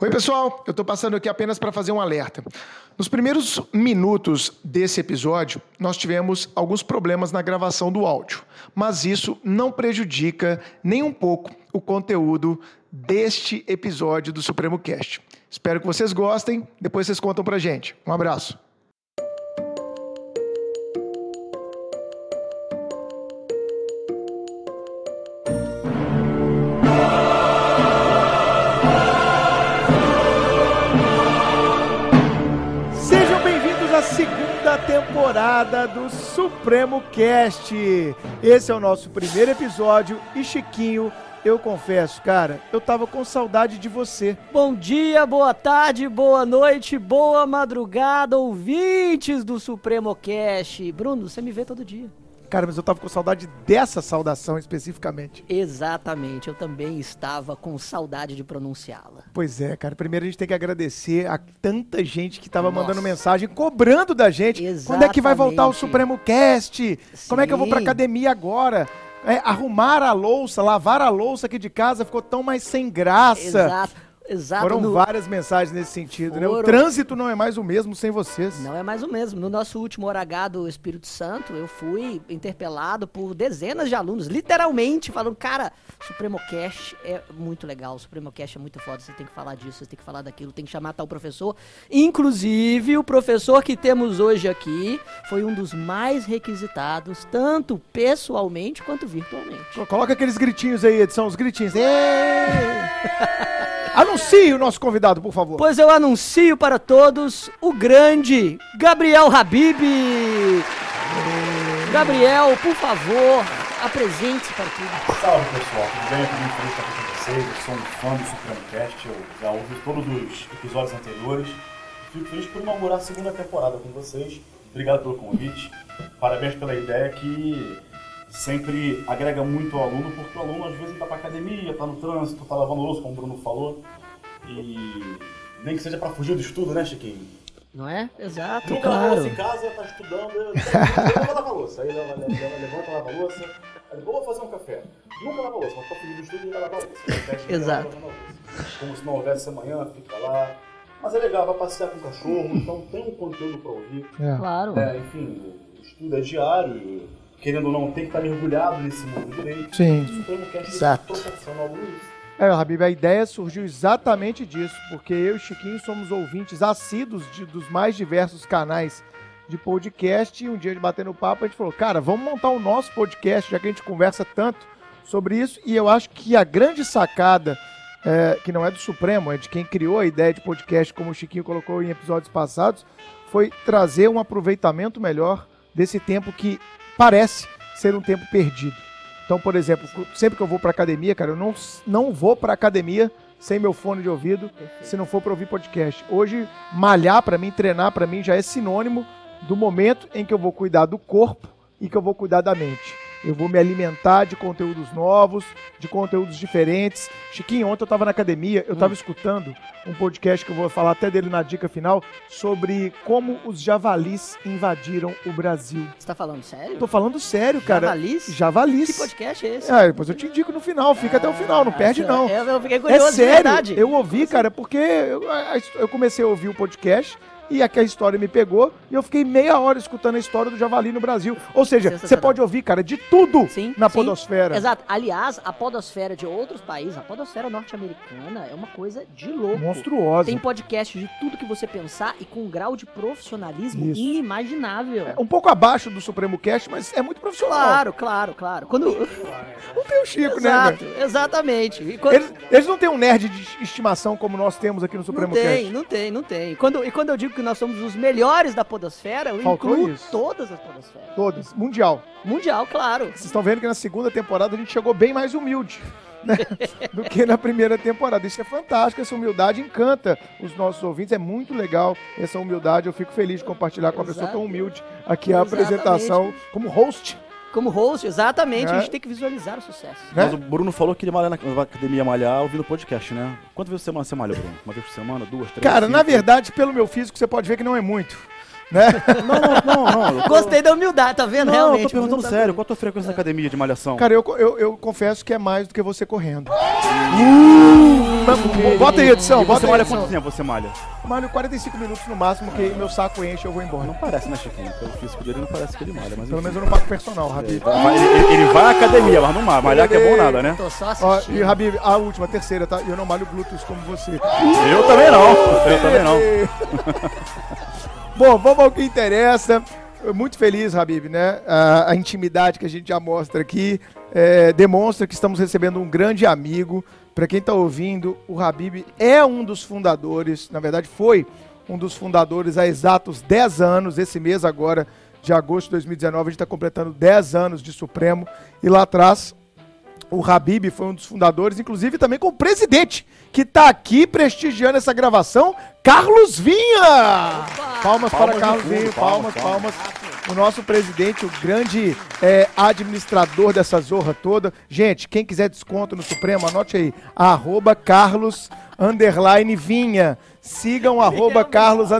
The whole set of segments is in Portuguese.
Oi, pessoal. Eu estou passando aqui apenas para fazer um alerta. Nos primeiros minutos desse episódio, nós tivemos alguns problemas na gravação do áudio, mas isso não prejudica nem um pouco o conteúdo deste episódio do Supremo Cast. Espero que vocês gostem. Depois vocês contam pra gente. Um abraço. Temporada do Supremo Cast. Esse é o nosso primeiro episódio e Chiquinho, eu confesso, cara, eu tava com saudade de você. Bom dia, boa tarde, boa noite, boa madrugada, ouvintes do Supremo Cast. Bruno, você me vê todo dia. Cara, mas eu tava com saudade dessa saudação especificamente. Exatamente, eu também estava com saudade de pronunciá-la. Pois é, cara. Primeiro a gente tem que agradecer a tanta gente que tava Nossa. mandando mensagem, cobrando da gente. Quando é que vai voltar o Exatamente. Supremo Cast? Como é que eu vou pra Sim. academia agora? É, arrumar a louça, lavar a louça aqui de casa ficou tão mais sem graça. Exato, exato. Foram no- várias mensagens nesse sentido, né? O Foram. trânsito não é mais o mesmo sem vocês. Não é mais o mesmo. No nosso último H do Espírito Santo, eu fui interpelado por dezenas de alunos, literalmente, falando, cara, Supremo Cast é muito legal, o Supremo Cast é muito foda, você tem que falar disso, você tem que falar daquilo, tem que chamar tal professor. Inclusive, o professor que temos hoje aqui foi um dos mais requisitados, tanto pessoalmente quanto virtualmente. Coloca aqueles gritinhos aí, edição, os gritinhos. Êêê! Anuncie o nosso convidado, por favor. Pois eu anuncio para todos o grande Gabriel Habib. Gabriel, por favor, apresente-se para tudo. Salve pessoal, tudo bem? Tô muito feliz estar aqui com vocês. Eu sou um fã do Supremo Cast, eu já ouvi todos os episódios anteriores. Fico feliz por inaugurar a segunda temporada com vocês. Obrigado pelo convite. Parabéns pela ideia que sempre agrega muito ao aluno, porque o aluno às vezes está para academia, está no trânsito, está lavando louça, como o Bruno falou. E nem que seja para fugir do estudo, né, Chiquinho? Não é? Exato, Nunca lava louça claro. em casa, tá estudando, eu eu lava a louça. Aí leva, leva, levanta, lava a louça. Aí vou fazer um café. Nunca lava louça, mas tá fugindo do estudo e vai lavar a louça. Exato. Como se não houvesse amanhã, fica lá. Mas é legal, vai passear com o cachorro, então tem um conteúdo pra ouvir. É. Claro. É, enfim, o estudo é diário, e, querendo ou não, tem que estar mergulhado nesse mundo direito. Sim. O Supremo Cast Exato. É, Habib, a ideia surgiu exatamente disso, porque eu e Chiquinho somos ouvintes assíduos de- dos mais diversos canais de podcast e um dia de bater no papo a gente falou, cara, vamos montar o nosso podcast, já que a gente conversa tanto sobre isso, e eu acho que a grande sacada, é, que não é do Supremo, é de quem criou a ideia de podcast, como o Chiquinho colocou em episódios passados, foi trazer um aproveitamento melhor desse tempo que parece ser um tempo perdido. Então, por exemplo, sempre que eu vou pra academia, cara, eu não, não vou pra academia sem meu fone de ouvido, se não for pra ouvir podcast. Hoje, malhar pra mim, treinar pra mim já é sinônimo do momento em que eu vou cuidar do corpo e que eu vou cuidar da mente. Eu vou me alimentar de conteúdos novos, de conteúdos diferentes. Chiquinho, ontem eu tava na academia, eu tava escutando um podcast que eu vou falar até dele na dica final sobre como os javalis invadiram o Brasil. Você tá falando sério? Tô falando sério, cara. Javalis? Javalis. Que podcast é esse? É, depois eu te indico no final, fica até o final, não perde não. Eu, eu fiquei É curioso de sério, verdade. eu ouvi, cara, porque eu, eu comecei a ouvir o podcast e aqui a história me pegou e eu fiquei meia hora escutando a história do javali no Brasil. Ou seja, você pode ouvir, cara, de tudo Sim, na sim. podosfera. Exato. Aliás, a podosfera de outros países, a podosfera norte-americana é uma coisa de louco. Monstruosa. Tem podcast de tudo que você pensar e com um grau de profissionalismo Isso. inimaginável. Um pouco abaixo do Supremo Cast, mas é muito profissional. Claro, claro, claro. Quando... Não tem o Chico, né, Exato, velho? exatamente. Quando... Eles, eles não têm um nerd de estimação como nós temos aqui no Não Supremo tem, Cast. não tem, não tem. E quando, e quando eu digo que nós somos os melhores da podosfera, eu Faltou incluo isso. todas as podosferas. Todas. Mundial. Mundial, claro. Vocês estão vendo que na segunda temporada a gente chegou bem mais humilde né, do que na primeira temporada. Isso é fantástico, essa humildade encanta os nossos ouvintes. É muito legal essa humildade. Eu fico feliz de compartilhar com uma pessoa Exato. tão humilde aqui a Exatamente. apresentação como host. Como host, exatamente, É. a gente tem que visualizar o sucesso. Né? Mas o Bruno falou que ele malha na na academia malhar ouvindo podcast, né? Quantas vezes por semana você malha, Bruno? Uma vez por semana? Duas, três? Cara, na cinco? verdade, pelo meu físico, você pode ver que não é muito. Né? Não, não, não, não. eu tô- Gostei da humildade, tá vendo? Não, Realmente. eu tô perguntando tá sério. doido. Qual a tua frequência na academia de malhação? Cara, eu, eu, eu confesso que é mais do que você correndo. Uh, bota aí, edição, E bota você aí, malha edição. quanto tempo você malha? Malho 45 minutos no máximo, que meu saco enche e eu vou embora. Não parece, né, Chiquinho? Pelo físico dele não parece que ele malha, mas Pelo menos eu não pago personal, Habib. Ele vai, ele, ele vai à academia, mas não malha. Malhar que é bom nada, né? Tô só Ó, e Habib, a última, a terceira, tá? Eu não malho glúteos como você. Eu também não. Eu também não. Bom, vamos ao que interessa. Muito feliz, Habib, né? A, a intimidade que a gente já mostra aqui é, demonstra que estamos recebendo um grande amigo. Para quem está ouvindo, o Habib é um dos fundadores, na verdade foi um dos fundadores há exatos 10 anos, esse mês agora, de agosto de 2019, a gente está completando 10 anos de Supremo. E lá atrás, o Habib foi um dos fundadores, inclusive também com o presidente, que está aqui prestigiando essa gravação, Carlos Vinha! Palmas, para Palmas de Carlos fundo, Vinha, palmas, palmas, palmas. O nosso presidente, o grande é, administrador dessa zorra toda. Gente, quem quiser desconto no Supremo, anote aí, arroba Carlos underline Vinha. Sigam arroba Carlos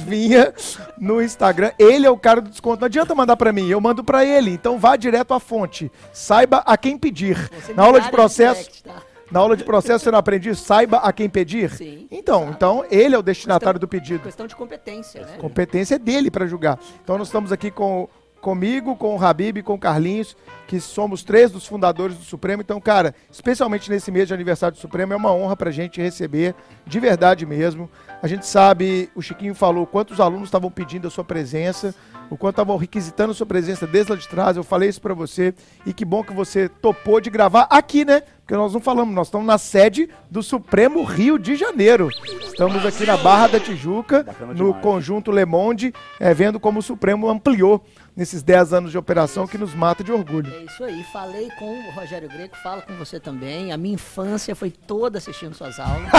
Vinha no Instagram. Ele é o cara do desconto. Não adianta mandar pra mim, eu mando pra ele. Então vá direto à fonte. Saiba a quem pedir. Você Na aula de processo, direct, tá? na aula de processo você não aprende isso? Saiba a quem pedir? Sim, Então, sabe. então ele é o destinatário do pedido. Questão de competência, né? Competência é dele para julgar. Então nós estamos aqui com comigo, com o Habib e com o Carlinhos, que somos três dos fundadores do Supremo. Então, cara, especialmente nesse mês de aniversário do Supremo, é uma honra pra gente receber, de verdade mesmo. A gente sabe, o Chiquinho falou quantos alunos estavam pedindo a sua presença, o quanto estavam requisitando a sua presença desde lá de trás. Eu falei isso pra você e que bom que você topou de gravar aqui, né? Porque nós não falamos, nós estamos na sede do Supremo Rio de Janeiro. Estamos aqui na Barra da Tijuca, no conjunto Le Monde, é, vendo como o Supremo ampliou nesses 10 anos de operação que nos mata de orgulho. É isso aí, falei com o Rogério Greco, falo com você também. A minha infância foi toda assistindo suas aulas.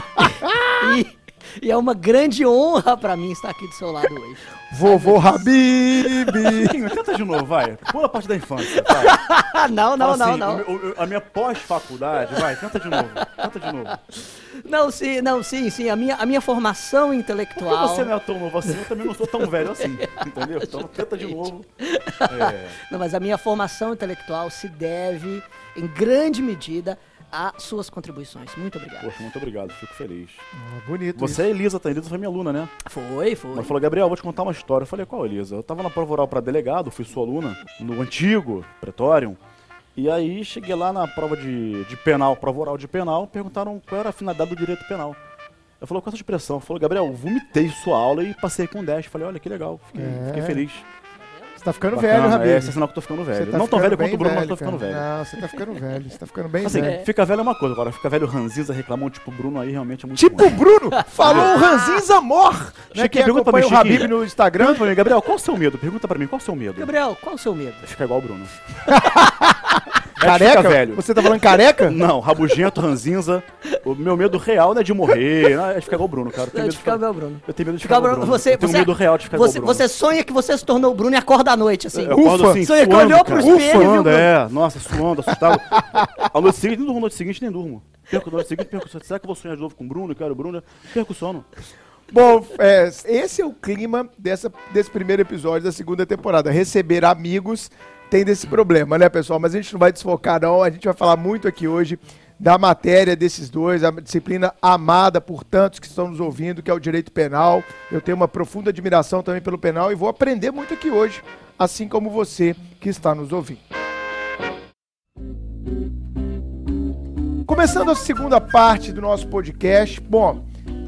e, e é uma grande honra pra mim estar aqui do seu lado hoje. Vovô Habib! Tenta de novo, vai. Pula a parte da infância, vai. Não, não, Fala não, assim, não. o- a minha pós-faculdade, vai, tenta de novo. Tenta de novo. Não, sim, não, sim, sim. A minha, a minha formação Por que intelectual. você não é tão novo assim? Eu também não sou tão velho assim, entendeu? Então tenta de novo. É, Não, mas a minha formação intelectual se deve, em grande medida, a suas contribuições. Muito obrigado. poxa, muito obrigado, fico feliz. Bonito. Você é Elisa, tá? Elisa foi minha aluna, né? Foi, foi. Ela falou, Gabriel, vou te contar uma história. Eu falei, qual, Elisa? Eu tava na prova oral pra delegado, fui sua aluna, no antigo Pretório. E aí cheguei lá na prova de, de penal, prova oral de penal, perguntaram qual era a finalidade do direito penal. Eu falei, qual é a sua expressão? Falou, Gabriel, vomitei sua aula e passei com 10. Falei, olha que legal, fiquei, É. fiquei feliz. Você tá ficando Bacana, velho, Habib. É, esse é sinal que eu tô ficando Você velho. tá não tão velho quanto o Bruno, mas tô ficando velho. Não, você tá ficando velho. Você tá ficando bem Assim, velho. fica velho é uma coisa, agora fica velho ranzinza reclamando, tipo Bruno aí realmente é muito Tipo o ruim. Bruno! Falou o Ranzinza Amor! Né, quem pergunta pra o mim, Habib Chiquinho. no Instagram. Mim, Gabriel, qual o seu medo? Pergunta pra mim, qual o seu medo? Gabriel, qual o seu medo? Fica igual o Bruno. Careca? Velho. Você tá falando careca? Não, rabugento, ranzinza. O meu medo real não é de morrer, não é de ficar igual o Bruno, cara. Eu tenho medo de ficar igual o Bruno. Eu tenho medo de Ficar igual o Bruno, você, eu tenho você, medo real de ficar você, igual o Bruno. você sonha que você se tornou o Bruno e acorda à noite, assim. Eu Ufa, assim, que suando, olhou pro espelho e viu é. Nossa, suando, assustado. A noite seguinte, nem durmo, noite seguinte nem durmo. Perco a noite seguinte, perco o sono. Será que eu vou sonhar de novo com o Bruno? Eu quero o Bruno. Perco o sono. Bom, é, esse é o clima dessa, desse primeiro episódio da segunda temporada. Receber amigos tem desse problema, né, pessoal? Mas a gente não vai desfocar, não. A gente vai falar muito aqui hoje da matéria desses dois, a disciplina amada por tantos que estão nos ouvindo, que é o direito penal. Eu tenho uma profunda admiração também pelo penal e vou aprender muito aqui hoje, assim como você que está nos ouvindo. Começando a segunda parte do nosso podcast. Bom,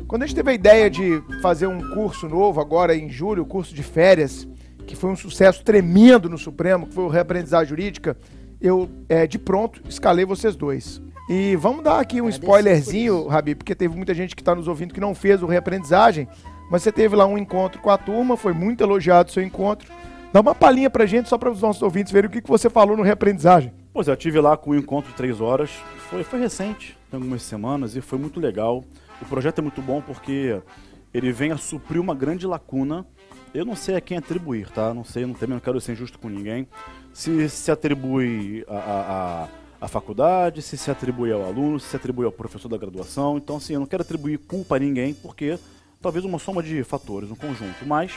quando a gente teve a ideia de fazer um curso novo agora em julho, o curso de férias, que foi um sucesso tremendo no Supremo, que foi o Reaprendizagem Jurídica, eu, é, de pronto, escalei vocês dois. E vamos dar aqui um Agradeço spoilerzinho, Rabi, porque teve muita gente que está nos ouvindo que não fez o reaprendizagem, mas você teve lá um encontro com a turma, foi muito elogiado o seu encontro. Dá uma palhinha pra gente, só para os nossos ouvintes verem o que, que você falou no reaprendizagem. Pois é, eu tive lá com o encontro de três horas. Foi, foi recente, tem algumas semanas, e foi muito legal. O projeto é muito bom porque ele vem a suprir uma grande lacuna. Eu não sei a quem atribuir, tá? Não sei, não, também não quero ser injusto com ninguém. Se se atribui a, a, a, a faculdade, se se atribui ao aluno, se se atribui ao professor da graduação. Então, assim, eu não quero atribuir culpa a ninguém, porque talvez uma soma de fatores, um conjunto. Mas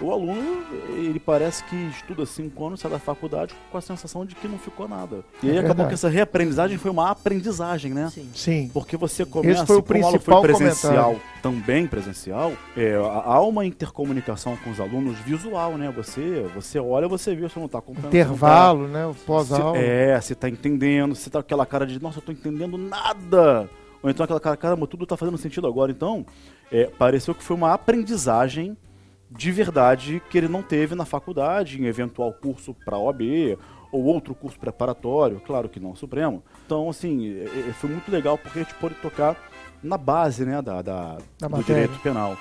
O aluno, ele parece que estuda cinco anos, sai da faculdade com a sensação de que não ficou nada. E aí É acabou verdade. que essa reaprendizagem foi uma aprendizagem, né? Sim. Sim. Porque você começa, foi o principal foi presencial, comentário. também presencial, é, há uma intercomunicação com os alunos visual, né? Você, você olha, você vê, você não está acompanhando. tá- Intervalo, né? O pós-aula. É, você tá entendendo, você tá com aquela cara de, nossa, eu tô entendendo nada. Ou então aquela cara, caramba, tudo tá fazendo sentido agora. Então, é, pareceu que foi uma aprendizagem de verdade que ele não teve na faculdade, em eventual curso para OAB ou outro curso preparatório, claro que não Supremo. Então, assim, foi muito legal porque a gente pôde tocar na base, né, da, da- Da do direito penal.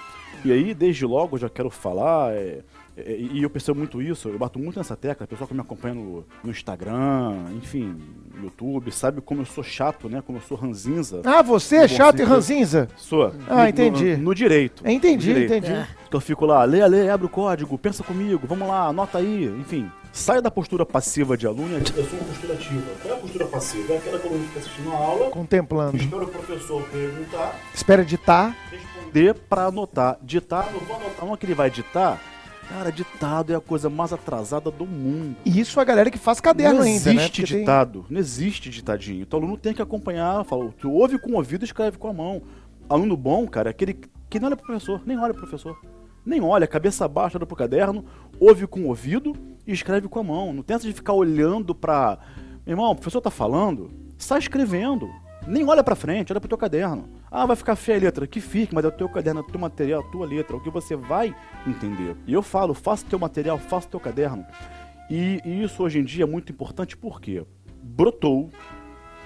E aí, desde logo, já quero falar, é, é, e eu percebo muito isso, eu bato muito nessa tecla, o pessoal que me acompanha no, no Instagram, enfim, no YouTube, sabe como eu sou chato, né, como eu sou ranzinza. Ah, você é chato e ranzinza? Sou. Ah, No- entendi. No, no direito. Entendi, No direito. entendi. É. Que eu fico lá, lê, lê, abre o código, pensa comigo, vamos lá, anota aí, enfim. Saia da postura passiva de aluno e Eu sou uma postura ativa. Qual é a postura passiva? É aquela que aluno fica assistindo a aula, Contemplando. espera o professor perguntar, Espera editar. responder pra anotar. Ditar, não vou anotar, é que ele vai ditar. Cara, ditado é a coisa mais atrasada do mundo. E isso a galera que faz caderno não ainda, né? existe Porque tem- ditado, não existe ditadinho. Então o aluno tem que acompanhar, fala, tu ouve com o ouvido e escreve com a mão. Aluno bom, cara, é aquele que não olha pro professor, nem olha pro professor. Nem olha, cabeça baixa, olha pro caderno, ouve com o ouvido e escreve com a mão. Não tenta de ficar olhando pra. Irmão, o professor tá falando, sai escrevendo. Nem olha pra frente, olha pro teu caderno. Ah, vai ficar feia a letra. Que fique, mas é o teu caderno, é o teu material, a tua letra, o que você vai entender. E eu falo, faça teu material, faça teu caderno. E, e isso hoje em dia é muito importante porque brotou,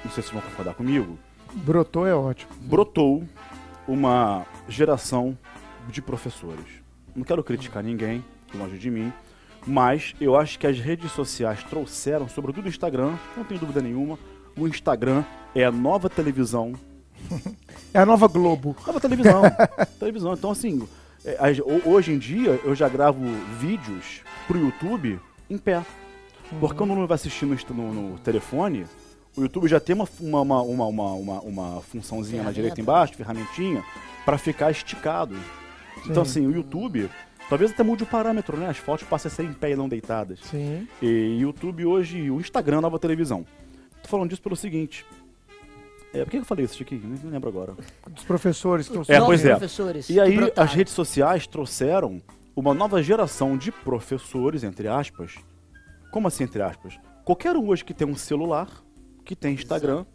não sei se vão concordar comigo, Brotou é ótimo. brotou uma geração de professores. Não quero criticar ninguém, longe de mim, mas eu acho que as redes sociais trouxeram, sobretudo o Instagram, não tenho dúvida nenhuma, o Instagram é a nova televisão. É a nova Globo. Nova televisão. televisão. Então, assim, é, hoje em dia eu já gravo vídeos pro YouTube em pé. Porque quando não vai assistir no, no- no telefone, o YouTube já tem uma, uma, uma, uma, uma, uma- uma funçãozinha na direita embaixo, ferramentinha, para ficar esticado. Então, Sim. assim, o YouTube, talvez até mude o parâmetro, né? As fotos passem a ser em pé e não deitadas. Sim. E YouTube hoje, o Instagram, é a nova televisão. Tô falando disso pelo seguinte. É, por que eu falei isso, Chiquinho? Nem nem lembro agora. Dos professores que É, Novos pois é. professores E aí, as redes sociais trouxeram uma nova geração de professores, entre aspas. Como assim, entre aspas? Qualquer um hoje que tem um celular, que tem Instagram,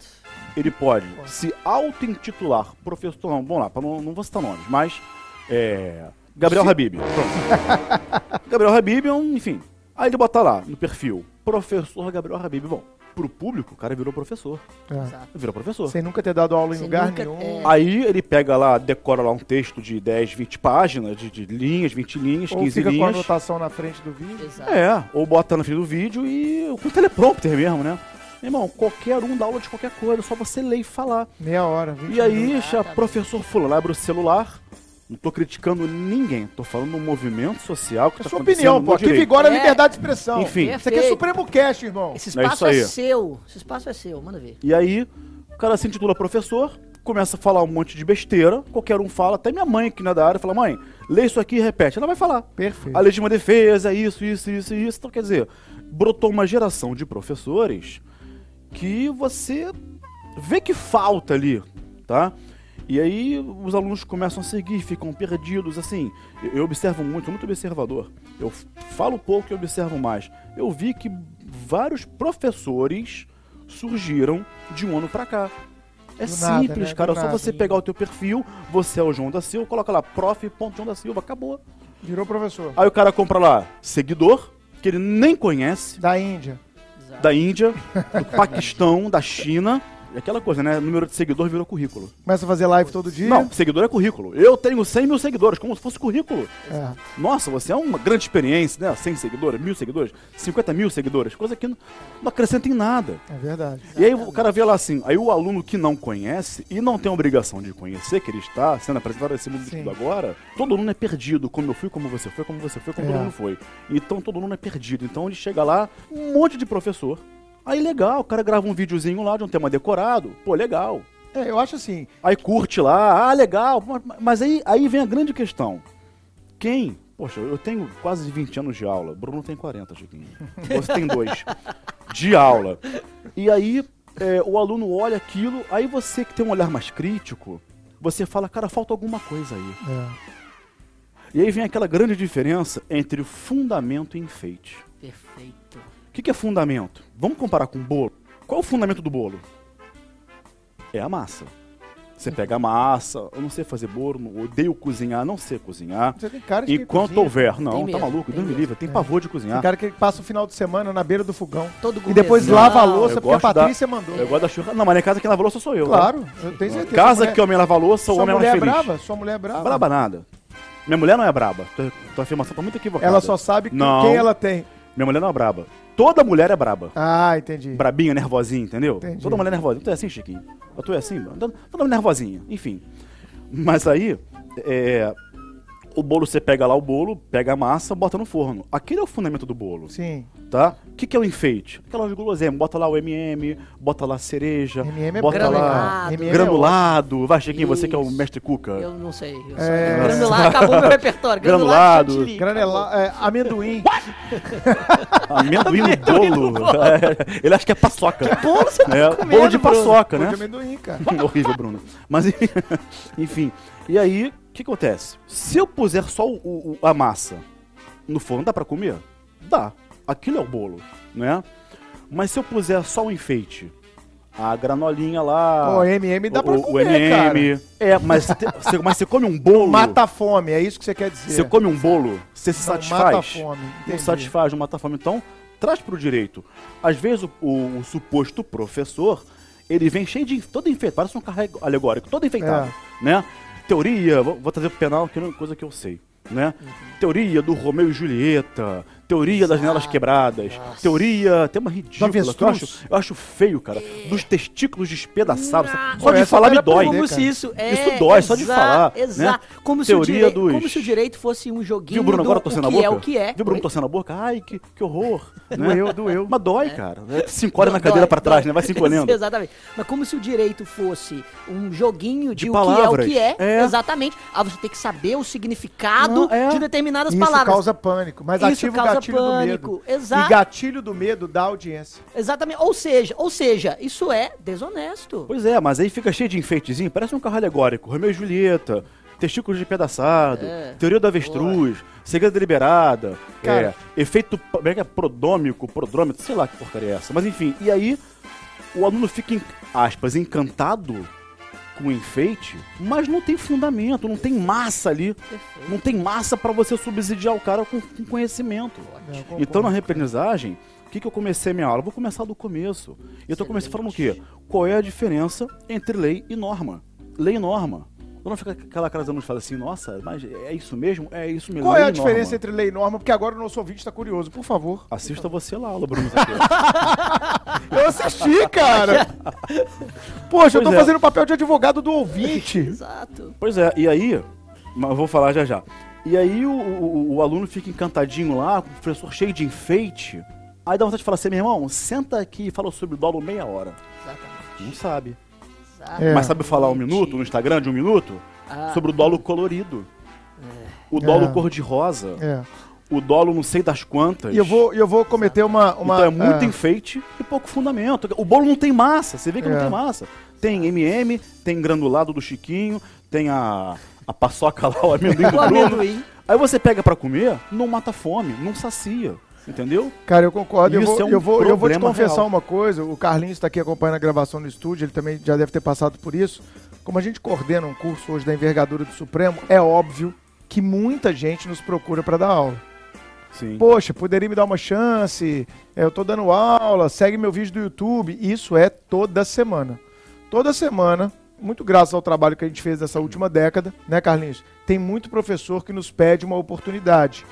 ele pode se auto-intitular professor. Não, vamos lá, pra não, não vou citar nomes, mas. É. Gabriel Habib. Pronto. Gabriel Habib é um, enfim. Aí ele bota lá no perfil, professor Gabriel Habib. Bom, pro público, o cara virou professor. É. Exato. Virou professor. Sem nunca ter dado aula em Sem lugar nunca- nenhum. é. Aí ele pega lá, decora lá um texto de 10, 20 páginas, de, de linhas, 20 linhas, Ou 15 fica com a linhas. anotação na frente do vídeo. Exato. É, ou bota na frente do vídeo e com teleprompter mesmo, né? Irmão, qualquer um dá aula de qualquer coisa, só você ler e falar. Meia hora, 20 E aí, minutos. já professor fulano abre o celular, não tô criticando ninguém, tô falando do movimento social que É tá sua opinião, pô. Aqui vigora a É. liberdade de expressão. Enfim. Isso aqui é Perfeito. Supremo Cast, irmão. Esse É espaço é, aí. seu. Esse espaço é seu, manda ver. E aí, o cara se intitula professor, começa a falar um monte de besteira, qualquer um fala, até minha mãe que não é da área, fala, mãe, lê isso aqui e repete. Ela vai falar. Perfeito. A legítima defesa, isso, isso, isso, isso. Então, quer dizer, brotou uma geração de professores que você vê que falta ali, tá? E aí os alunos começam a seguir, ficam perdidos, assim. Eu, observo muito, muito observador. Eu falo pouco e observo mais. Eu vi que vários professores surgiram de um ano pra cá. É Do nada, simples, né? cara. Do É só nada. você pegar o teu perfil, você é o João da Silva, coloca lá, prof. João da Silva, acabou. Virou professor. Aí o cara compra lá seguidor, que ele nem conhece, Da Índia. Exato. da Índia, do Paquistão, da China. E aquela coisa, né? Número de seguidor virou currículo. Começa a fazer live todo dia. Não, seguidor é currículo. Eu tenho 100 mil seguidores, como se fosse currículo. É. Nossa, você é uma grande experiência, né? 100 seguidores, mil seguidores, 50 mil seguidores, coisa que não, não acrescenta em nada. É verdade. E aí o cara vê lá assim, aí o aluno que não conhece e não tem obrigação de conhecer, que ele está sendo apresentado a esse mundo Sim. tudo agora, todo aluno é perdido, como eu fui, como você foi, como você foi, como É. todo mundo foi. Então todo aluno é perdido. Então ele chega lá, um monte de professor. Aí legal, o cara grava um videozinho lá de um tema decorado, pô, legal. É, eu acho assim. Aí curte lá, ah, legal. Mas- Mas aí, aí vem a grande questão. Quem Poxa, eu tenho quase 20 anos de aula. Bruno tem 40, Chiquinho. Você tem dois. De aula. E aí, é, o aluno olha aquilo, aí você que tem um olhar mais crítico, você fala, cara, falta alguma coisa aí. É. E aí vem aquela grande diferença entre fundamento e enfeite. Perfeito. O que, que é fundamento? Vamos comparar com bolo. Qual é o fundamento do bolo? É a massa. Você pega a massa, eu não sei fazer bolo, não- odeio cozinhar, não sei cozinhar. Você tem cara de Enquanto cozinha. houver. Não, Tem tá mesmo, maluco, Deus me livre, tem pavor de cozinhar. Tem cara que passa o final de semana na beira do fogão. Todo E depois lava a louça eu porque a gosto da- Patrícia mandou. Eu gosto da churrasca. Não, mas na casa quem lava louça sou eu. né? Claro, eu tenho certeza. Casa Sua que homem lava louça, o Sua homem é mulher mais é feliz. brava? Sua mulher é brava? Braba nada. Minha mulher não é braba. Tua, tua afirmação tá muito equivocada. Ela só sabe Não. quem ela tem. Minha mulher não é braba. Toda mulher é braba. Ah, entendi. Brabinha, nervosinha, entendeu? Entendi. Toda mulher é nervosinha. Tu é assim, Chiquinho? Tu é assim? mano? Toda toda mulher nervosinha. Enfim. Mas aí, é, o bolo, você pega lá o bolo, pega a massa, bota no forno. Aquele é o fundamento do bolo, Sim. tá? O que, que é o enfeite? Aquela guloseima. Bota lá o MM, bota lá a cereja, MM é bota bom, lá? MM é granulado. Vai, Chiquinho, você que é o mestre cuca. Eu não sei. Eu É. só... Granular, acabou meu repertório. Granulado. chantilly, Granela, é, amendoim. Amendoim no bolo. É, ele acha que é paçoca. Bolo você tá É, comendo, bolo de Bruno? paçoca, Pô né? de amendoim, cara. Horrível, Bruno. Mas, enfim. E aí, que acontece? Se eu puser só o- o- a massa no forno, dá pra comer? Dá. Aquilo é o bolo, né? Mas se eu puser só o enfeite, a granolinha lá... Pô, MM dá pra o, comer, o MM... É, mas, você, mas você come um bolo... Mata a fome, é isso que você quer dizer. Você come um bolo, você se Não, satisfaz? Mata a fome. Não entendi. satisfaz, não mata a fome. Então, traz pro direito. Às vezes, o, o- o suposto professor, ele vem cheio de... Todo enfeitado, parece um carro alegórico, todo enfeitado, É. né? Teoria, vou, vou trazer pro penal, que é uma coisa que eu sei, né? Teoria do Romeu e Julieta, teoria das janelas quebradas, teoria... Tem uma ridícula que eu acho, eu acho feio, cara. Dos testículos despedaçados. Ah, Só de essa falar me dói. Como se isso é. Isso dói, só de falar, Exato. né? Como, se o Teoria direito, dos- como se o direito fosse um joguinho Viu, Bruno, do agora o torcendo a que boca? é o que é. Viu, Bruno, Oi? torcendo a boca? Ai, que, que horror. né? Doeu, doeu. Mas dói, cara. É, Se encolhe na cadeira pra trás, né? Vai se encolhendo. Exatamente. Mas como se o direito fosse um joguinho de, De o palavras. que é o que é. É. Exatamente. Ah, você tem que saber o significado Não, é. de determinadas Isso palavras. causa pânico, mas Isso ativa o gatilho do pânico, medo. exato. E gatilho do medo dá audiência. Exatamente. Ou seja, ou seja, isso é desonesto. Pois é, mas aí fica cheio de enfeitezinho. Parece um carro alegórico. Romeu e Julieta, testículos de pedaçado, É. teoria do avestruz, segredo deliberada, Cara. é, efeito como é que é? prodômico, prodrômetro, sei lá que porcaria é essa. Mas enfim, e aí o aluno fica, em, aspas, encantado com enfeite, mas não tem fundamento, não tem massa ali. Perfeito. Não tem massa pra você subsidiar o cara com, com conhecimento. É, concordo. Então, na reaprendizagem, o que, que eu comecei a minha aula? Eu vou começar do começo. E eu tô começando falando o quê? Qual é a diferença entre lei e norma? Lei e norma. Eu não fica aquela cara dos fala assim, nossa, mas é isso mesmo? É isso mesmo. Qual é a diferença norma. entre lei e norma? Porque agora o nosso ouvinte está curioso, por favor. Assista você lá, aula, Bruno. Eu assisti, cara! Poxa, eu tô Pois é. fazendo o papel de advogado do ouvinte. Exato. Pois é, e aí, mas eu vou falar já já. E aí o, o- o aluno fica encantadinho lá, com o professor cheio de enfeite. Aí dá vontade de falar assim, meu irmão, senta aqui e fala sobre o dólar meia hora. Exatamente. Não sabe. Exatamente. É. Mas sabe falar um minuto no Instagram de um minuto? Ah. Sobre o dolo colorido. O dolo É. cor-de-rosa. É. O dolo não sei das quantas. E eu vou, eu vou cometer uma. uma então é muito é, enfeite e pouco fundamento. O bolo não tem massa, você vê que É. não tem massa. Tem MM, tem granulado do Chiquinho, tem a, a paçoca lá, o amendoim do O Bruno. amendoim. Aí você pega pra comer, não mata fome, não sacia. Entendeu? Cara, eu concordo. Eu Isso vou, é um eu, vou, eu vou te confessar real. uma coisa. O Carlinhos está aqui acompanhando a gravação no estúdio, ele também já deve ter passado por isso. Como a gente coordena um curso hoje da envergadura do Supremo, é óbvio que muita gente nos procura para dar aula. Sim. Poxa, poderia me dar uma chance? É, Eu tô dando aula, segue meu vídeo do YouTube. Isso é toda semana. Toda semana, muito graças ao trabalho que a gente fez nessa última década, né, Carlinhos? Tem muito professor que nos pede uma oportunidade.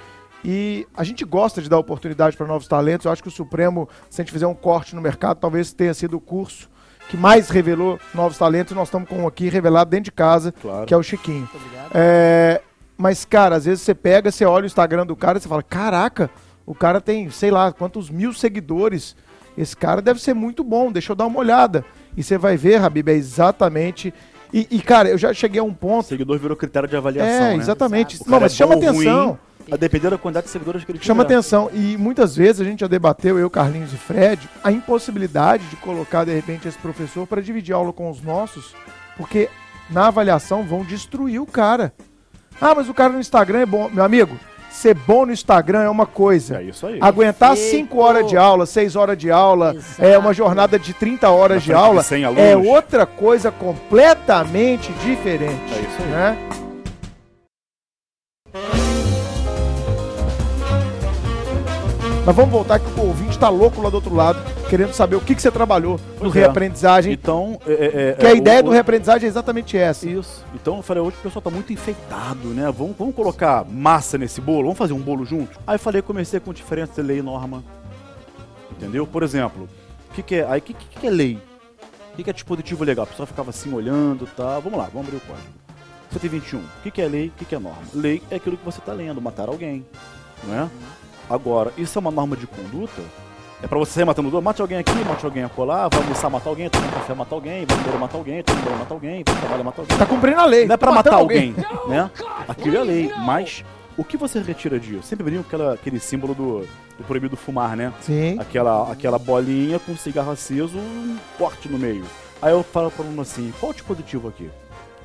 E a gente gosta de dar oportunidade para novos talentos. Eu acho que o Supremo, se a gente fizer um corte no mercado, talvez tenha sido o curso que mais revelou novos talentos. Nós estamos com um aqui revelado dentro de casa, Claro. que é o Chiquinho. É, mas, cara, às vezes você pega, você olha o Instagram do cara e você fala: caraca, o cara tem, sei lá, quantos mil seguidores. Esse cara deve ser muito bom, deixa eu dar uma olhada. E você vai ver, Habib, é exatamente. E, e, cara, eu já cheguei a um O ponto. seguidor virou critério de avaliação. É, né? exatamente. O Não, mas é chama atenção. ruim, A depender da quantidade de seguidores que ele tiver. Chama atenção. E muitas vezes a gente já debateu, eu, Carlinhos e Fred, a impossibilidade de colocar, de repente, esse professor para dividir aula com os nossos, porque na avaliação vão destruir o cara. Ah, mas o cara no Instagram é bom. Meu amigo, ser bom no Instagram é uma coisa. É isso aí. Aguentar Perfeito. 5 horas de aula, 6 horas de aula, é Exato. uma jornada de 30 horas Na de de aula, 100 é outra coisa completamente diferente. É isso aí. Né? Mas vamos voltar que o ouvinte tá louco lá do outro lado, querendo saber o que, que você trabalhou no é. reaprendizagem. Então, é, é, é, que a é, ideia o- do reaprendizagem é exatamente essa. Isso. Então eu falei, hoje o pessoal tá muito enfeitado, né? Vamos, vamos colocar massa nesse bolo, vamos fazer um bolo junto? Aí eu falei, comecei com diferença de lei e norma. Entendeu? Por exemplo, o que, que é. Aí o que, que, que é lei? O que, que é dispositivo legal? A pessoa ficava assim olhando e tal. Vamos lá, vamos abrir o código. 121. O que, que é lei? O que, que é norma? Lei é aquilo que você está lendo, matar alguém. Não é? Agora, isso é uma norma de conduta? É pra você sair matando dois? Mate alguém aqui, mate alguém acolá, vai almoçar, matar alguém, tomar café, matar alguém, vai embora, matar alguém, tomar embora, matar alguém, vai trabalhar, matar alguém. Tá cumprindo a lei. Não é pra matar matando alguém, né? Aquilo é lei. Mas o que você retira disso? Sempre brinco com aquela, aquele símbolo do, do proibido fumar, né? Sim. Aquela, aquela bolinha com cigarro aceso, um corte no meio. Aí eu falo pro aluno assim, qual o dispositivo aqui?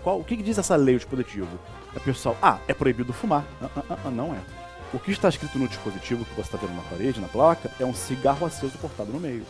Qual, o que, que diz essa lei, o dispositivo? O pessoal, ah, é proibido fumar. Ah, ah, ah, ah, não é. O que está escrito no dispositivo que você está vendo na parede, na placa, é um cigarro aceso cortado no meio.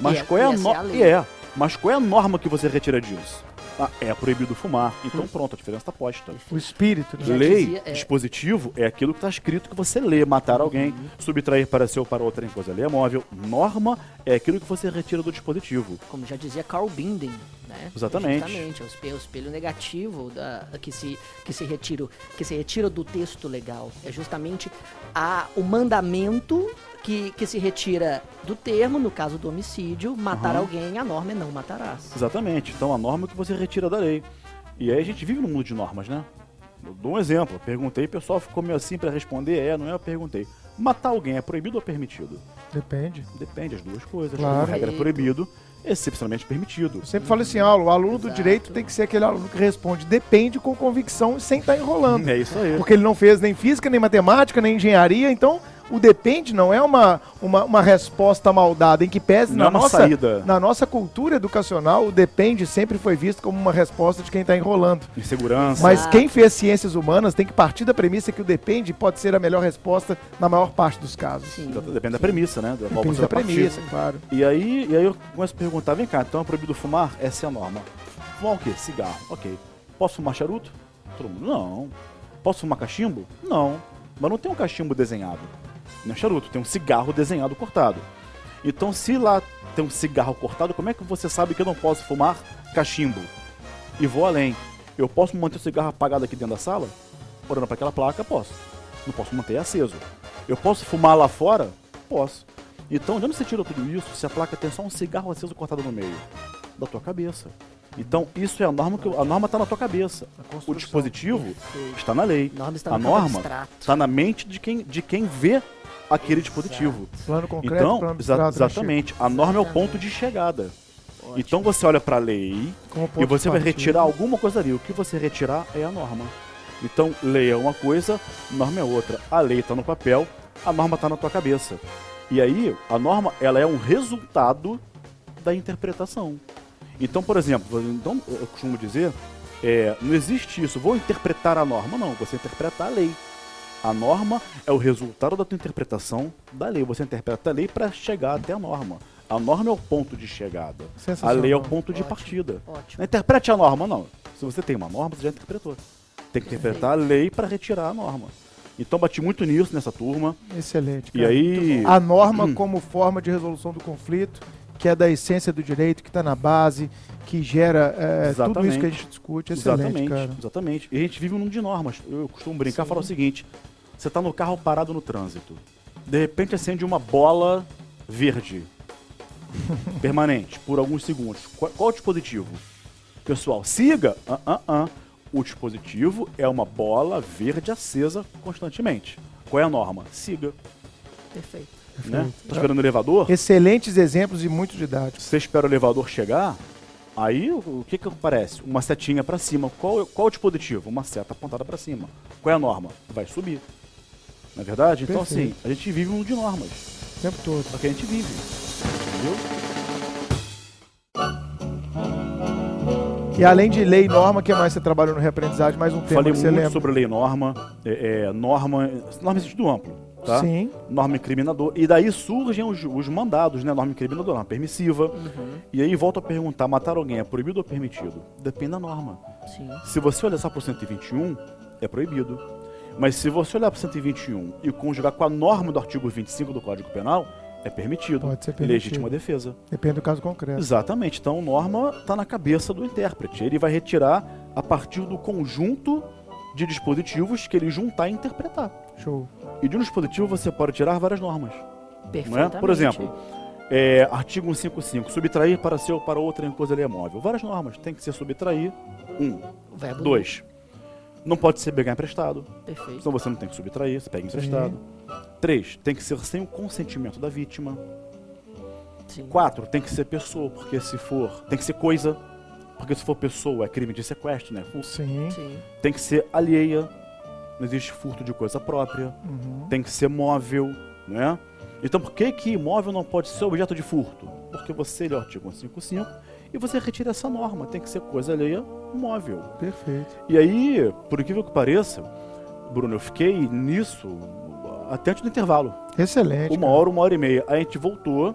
Mas E é- qual é é a norma? E é. Mas qual é a norma que você retira disso? Ah, é proibido fumar. Então pronto, a diferença está posta. O espírito, né? Lei, dizia, é. dispositivo, é aquilo que está escrito que você lê, matar alguém, Uhum. subtrair para seu ou para outra em coisa lê móvel. Norma é aquilo que você retira do dispositivo. Como já dizia Carl Binden, né? Exatamente. Justamente, é o espelho, o espelho negativo da, que, se, que, se retira, que se retira do texto legal. É justamente a, o mandamento que, que se retira do termo, no caso do homicídio, matar Aham. alguém, a norma é não matarás. Exatamente. Então a norma é que você retira da lei. E aí a gente vive num mundo de normas, né? Eu dou um exemplo. Perguntei, o pessoal ficou meio assim para responder. É, não é? Eu perguntei. Matar alguém é proibido ou permitido? Depende. Depende, as duas coisas. Claro. Como regra é proibido, excepcionalmente permitido. Eu sempre falo assim, aula, o aluno do Exato. direito tem que ser aquele aluno que responde depende com convicção e sem estar enrolando. É isso aí. Porque ele não fez nem física, nem matemática, nem engenharia, então o depende não é uma, uma, uma resposta maldada, em que pese Não na é uma nossa, saída. na nossa cultura educacional, o depende sempre foi visto como uma resposta de quem está enrolando. Insegurança. Mas Exato. quem fez ciências humanas tem que partir da premissa que o depende pode ser a melhor resposta na maior parte dos casos. Sim. Depende da premissa, né? Da Depende da premissa, claro. E aí, e aí eu começo a perguntar, vem cá, então é proibido fumar? Essa é a norma. Fumar o quê? Cigarro. Ok. Posso fumar charuto? Todo mundo, não. Posso fumar cachimbo? Não. Mas não tem um cachimbo desenhado. Não é charuto, tem um cigarro desenhado cortado. Então, se lá tem um cigarro cortado, como é que você sabe que eu não posso fumar cachimbo? E vou além. Eu posso manter o cigarro apagado aqui dentro da sala? Olhando para aquela placa, posso. Não posso manter aceso. Eu posso fumar lá fora? Posso. Então, de onde você tira tudo isso se a placa tem só um cigarro aceso cortado no meio? Da tua cabeça. Então, isso é a norma que a norma está na tua cabeça. O dispositivo Perfeito. está na lei. A norma está A norma está na mente de quem, de quem vê aquele dispositivo. Plano concreto, Então, plano exa- exatamente. A norma é o ponto de chegada. Ótimo. Então você olha para a lei e você vai retirar alguma coisa ali. O que você retirar é a norma. Então, lei é uma coisa, norma é outra. A lei está no papel, a norma está na tua cabeça. E aí, a norma ela é um resultado da interpretação. Então, por exemplo, então, eu costumo dizer, é, não existe isso, vou interpretar a norma. Não, você interpreta a lei. A norma é o resultado da tua interpretação da lei. Você interpreta a lei para chegar até a norma. A norma é o ponto de chegada. A lei é o ponto de Ótimo. partida. Ótimo. Não interprete a norma, não. Se você tem uma norma, você já interpretou. Tem que interpretar a lei para retirar a norma. Então bati muito nisso nessa turma. Excelente. E cara. aí. A norma como forma de resolução do conflito, que é da essência do direito, que está na base, que gera é, tudo isso que a gente discute. Excelente, Exatamente, cara. exatamente. E a gente vive um mundo de normas. Eu costumo brincar e falar o seguinte: você tá no carro parado no trânsito. De repente acende uma bola verde. permanente, por alguns segundos. Qual, qual o dispositivo? Pessoal, siga. Ah, ah, ah. O dispositivo é uma bola verde acesa constantemente. Qual é a norma? Siga. Perfeito. Né? Tá esperando o elevador? Excelentes exemplos e muito didáticos. Você espera o elevador chegar, aí o que que aparece? Uma setinha pra cima. Qual, qual o dispositivo? Uma seta apontada pra cima. Qual é a norma? Vai subir. Na é verdade? Então, Perfeito. assim, a gente vive um de normas. O tempo todo. Só que a gente vive. Entendeu? E além de lei e norma, o que mais você trabalhou no reaprendizagem? Mais um tema Falei que você muito lembra? sobre lei e norma. É, é, norma, norma em sentido amplo, tá? Sim. Norma incriminador. E daí surgem os, os mandados, né? Norma incriminadora, norma permissiva. E aí volto a perguntar, matar alguém é proibido ou permitido? Depende da norma. Sim. Se você olhar só pro 121, é proibido. Mas se você olhar pro 121 e conjugar com a norma do artigo 25 do Código Penal, é permitido. Pode ser permitido. Legítima defesa. Depende do caso concreto. Exatamente. Então, norma está na cabeça do intérprete. Ele vai retirar a partir do conjunto de dispositivos que ele juntar e interpretar. Show. E de um dispositivo você pode tirar várias normas. É? Perfeitamente. Por exemplo, é, artigo 155, subtrair para ser ou para outra em coisa alheia móvel. Várias normas. Tem que ser subtrair. Um. Verbo Dois. Não pode ser pegar emprestado. Perfeito. Senão você não tem que subtrair, você pega emprestado. Três. Tem que ser sem o consentimento da vítima. Sim. Quatro, tem que ser pessoa, porque se for. Tem que ser coisa, porque se for pessoa é crime de sequestro, né? Sim. Sim. Tem que ser alheia, não existe furto de coisa própria. Uhum. Tem que ser móvel, né? Então por que que imóvel não pode ser objeto de furto? Porque você lê o artigo 155 e você retira essa norma, tem que ser coisa alheia móvel. Perfeito. E aí, por incrível que pareça, Bruno, eu fiquei nisso até antes do intervalo. Excelente. Uma hora, uma hora e meia. Aí a gente voltou,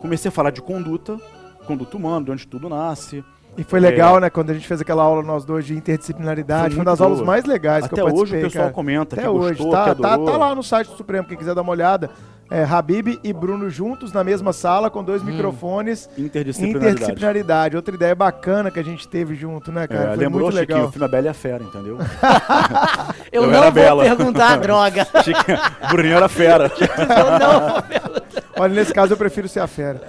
comecei a falar de conduta, conduta humana, de onde tudo nasce. E foi legal, né, quando a gente fez aquela aula nós dois de interdisciplinaridade. Foi uma das aulas boa. mais legais que Até eu hoje participei, o pessoal cara. comenta Até que hoje. gostou, tá, que tá, adorou. tá lá no site do Supremo, quem quiser dar uma olhada. É, Habib e Bruno juntos na mesma sala com dois microfones. Interdisciplinaridade. Interdisciplinaridade. Outra ideia bacana que a gente teve junto, né, cara? É, Foi lembrou, muito Chiquinho, legal. o filme A Bela e a Fera, entendeu? Eu, Eu não era vou bela. perguntar a droga. Chiquinho, Bruninho era fera. Eu não. Olha, nesse caso eu prefiro ser a fera.